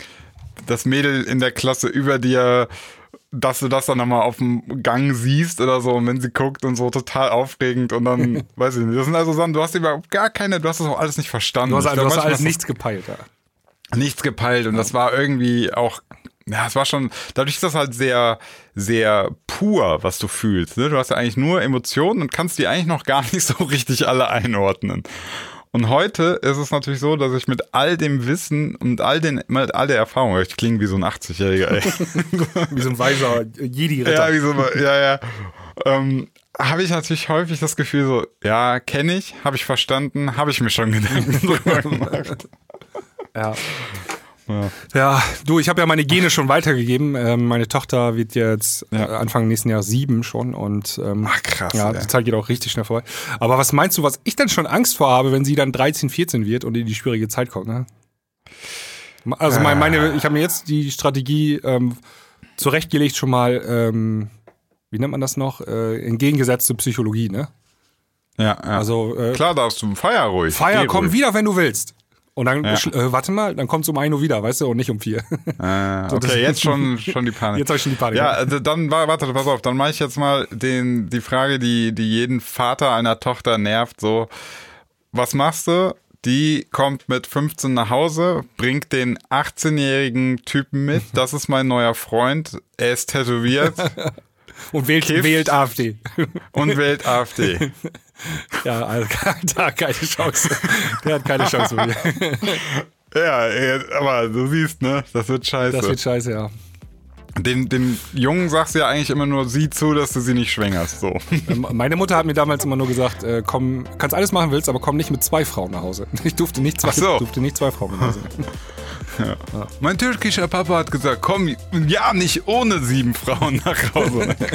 das Mädel in der Klasse über dir, dass du das dann nochmal auf dem Gang siehst oder so, und wenn sie guckt und so total aufregend und dann, weiß ich nicht. Das sind also Sachen, du hast überhaupt gar keine, du hast das auch alles nicht verstanden. Du hast, Ich du hast alles nichts gepeilt, ja. nichts gepeilt und das war irgendwie auch ja, es war schon, dadurch ist das halt sehr, sehr pur, was du fühlst. Ne? Du hast ja eigentlich nur Emotionen und kannst die eigentlich noch gar nicht so richtig alle einordnen. Und heute ist es natürlich so, dass ich mit all dem Wissen und all den, mit all der Erfahrung, ich klinge wie so ein 80-Jähriger, ey. Wie so ein weiser Jedi-Ritter. ja, wie so, ja, ja. Ähm, habe ich natürlich häufig das Gefühl so, ja, kenne ich, habe ich verstanden, habe ich mir schon Gedanken drüber gemacht. Ja. Ja. Ja, du, ich habe ja meine Gene schon weitergegeben. Ähm, meine Tochter wird jetzt Ja. äh, Anfang nächsten Jahr sieben schon und ähm, Ach, krass, Ja, die Zeit geht auch richtig schnell vorbei. Aber was meinst du, was ich dann schon Angst vor habe, wenn sie dann 13, 14 wird und in die schwierige Zeit kommt? Ne? Also mein, meine, ich habe mir jetzt die Strategie ähm, zurechtgelegt schon mal. Ähm, wie nennt man das noch? Äh, entgegengesetzte Psychologie, ne? Ja, ja. Also äh, Klar darfst du feier ruhig. Feier, komm ruhig. wieder, wenn du willst. Und dann, Ja. äh, warte mal, dann kommst du um 1 Uhr wieder, weißt du, und nicht um 4. Ah, das- okay, jetzt schon, schon die Panik. Jetzt habe ich schon die Panik. ja, also dann wa- warte, pass auf, dann mache ich jetzt mal den, die Frage, die, die jeden Vater einer Tochter nervt, so, was machst du? Die kommt mit 15 nach Hause, bringt den 18-jährigen Typen mit, das ist mein neuer Freund, er ist tätowiert Und wählt, Kifft. wählt AfD. und wählt AfD. ja, also da keine Chance. Der hat keine Chance mehr. Ja, aber du siehst, ne, das wird scheiße. Das wird scheiße, ja. den, den Jungen sagst du ja eigentlich immer nur, sieh zu, dass du sie nicht schwängerst, so. Ähm, Meine Mutter hat mir damals immer nur gesagt, äh, komm, kannst alles machen willst, aber komm nicht mit zwei Frauen nach Hause. Ich durfte nicht zwei, so. durfte nicht zwei Frauen nach Hause. Mein türkischer Papa hat gesagt, komm, ja, nicht ohne sieben Frauen nach Hause.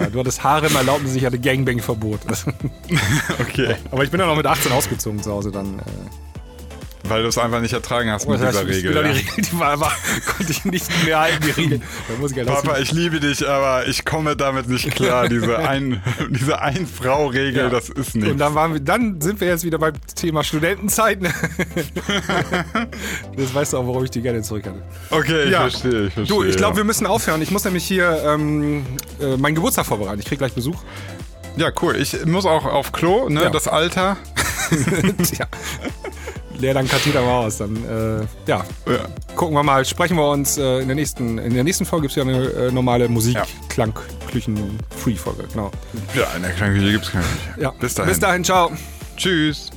Ja, du hattest Harem Erlaubnis, ich hatte Gangbang-Verbot. okay. aber ich bin dann noch mit 18 ausgezogen zu Hause dann. Äh, Weil du es einfach nicht ertragen hast mit das heißt, dieser Regel. genau, ja. die Regel, die war einfach, konnte ich nicht mehr halten, die Regel. Ich halt Papa, ich liebe dich, aber ich komme damit nicht klar. Diese ein, diese Ein-Frau-Regel, Ja. das ist Und nicht. dann, waren wir, dann sind wir jetzt wieder beim Thema Studentenzeit. ne? das weißt du auch, warum ich die gerne zurück hatte. Okay, ich Ja. verstehe, ich verstehe. Du, ich glaube, ja. wir müssen aufhören. Ich muss nämlich hier ähm, äh, meinen Geburtstag vorbereiten. Ich krieg gleich Besuch. Ja, cool. Ich muss auch auf Klo, ne? Ja. Das Alter. Tja. Leer dann Katheter mal aus. Dann, äh, ja, Ja. gucken wir mal. Sprechen wir uns äh, in der nächsten, in der nächsten Folge gibt es ja eine äh, normale Musik, Ja. Klang, Küchen, Free-Folge. Genau. Ja, in der Krankenküche gibt es keine Küche. Ja. Bis dahin. Bis dahin, ciao. Tschüss.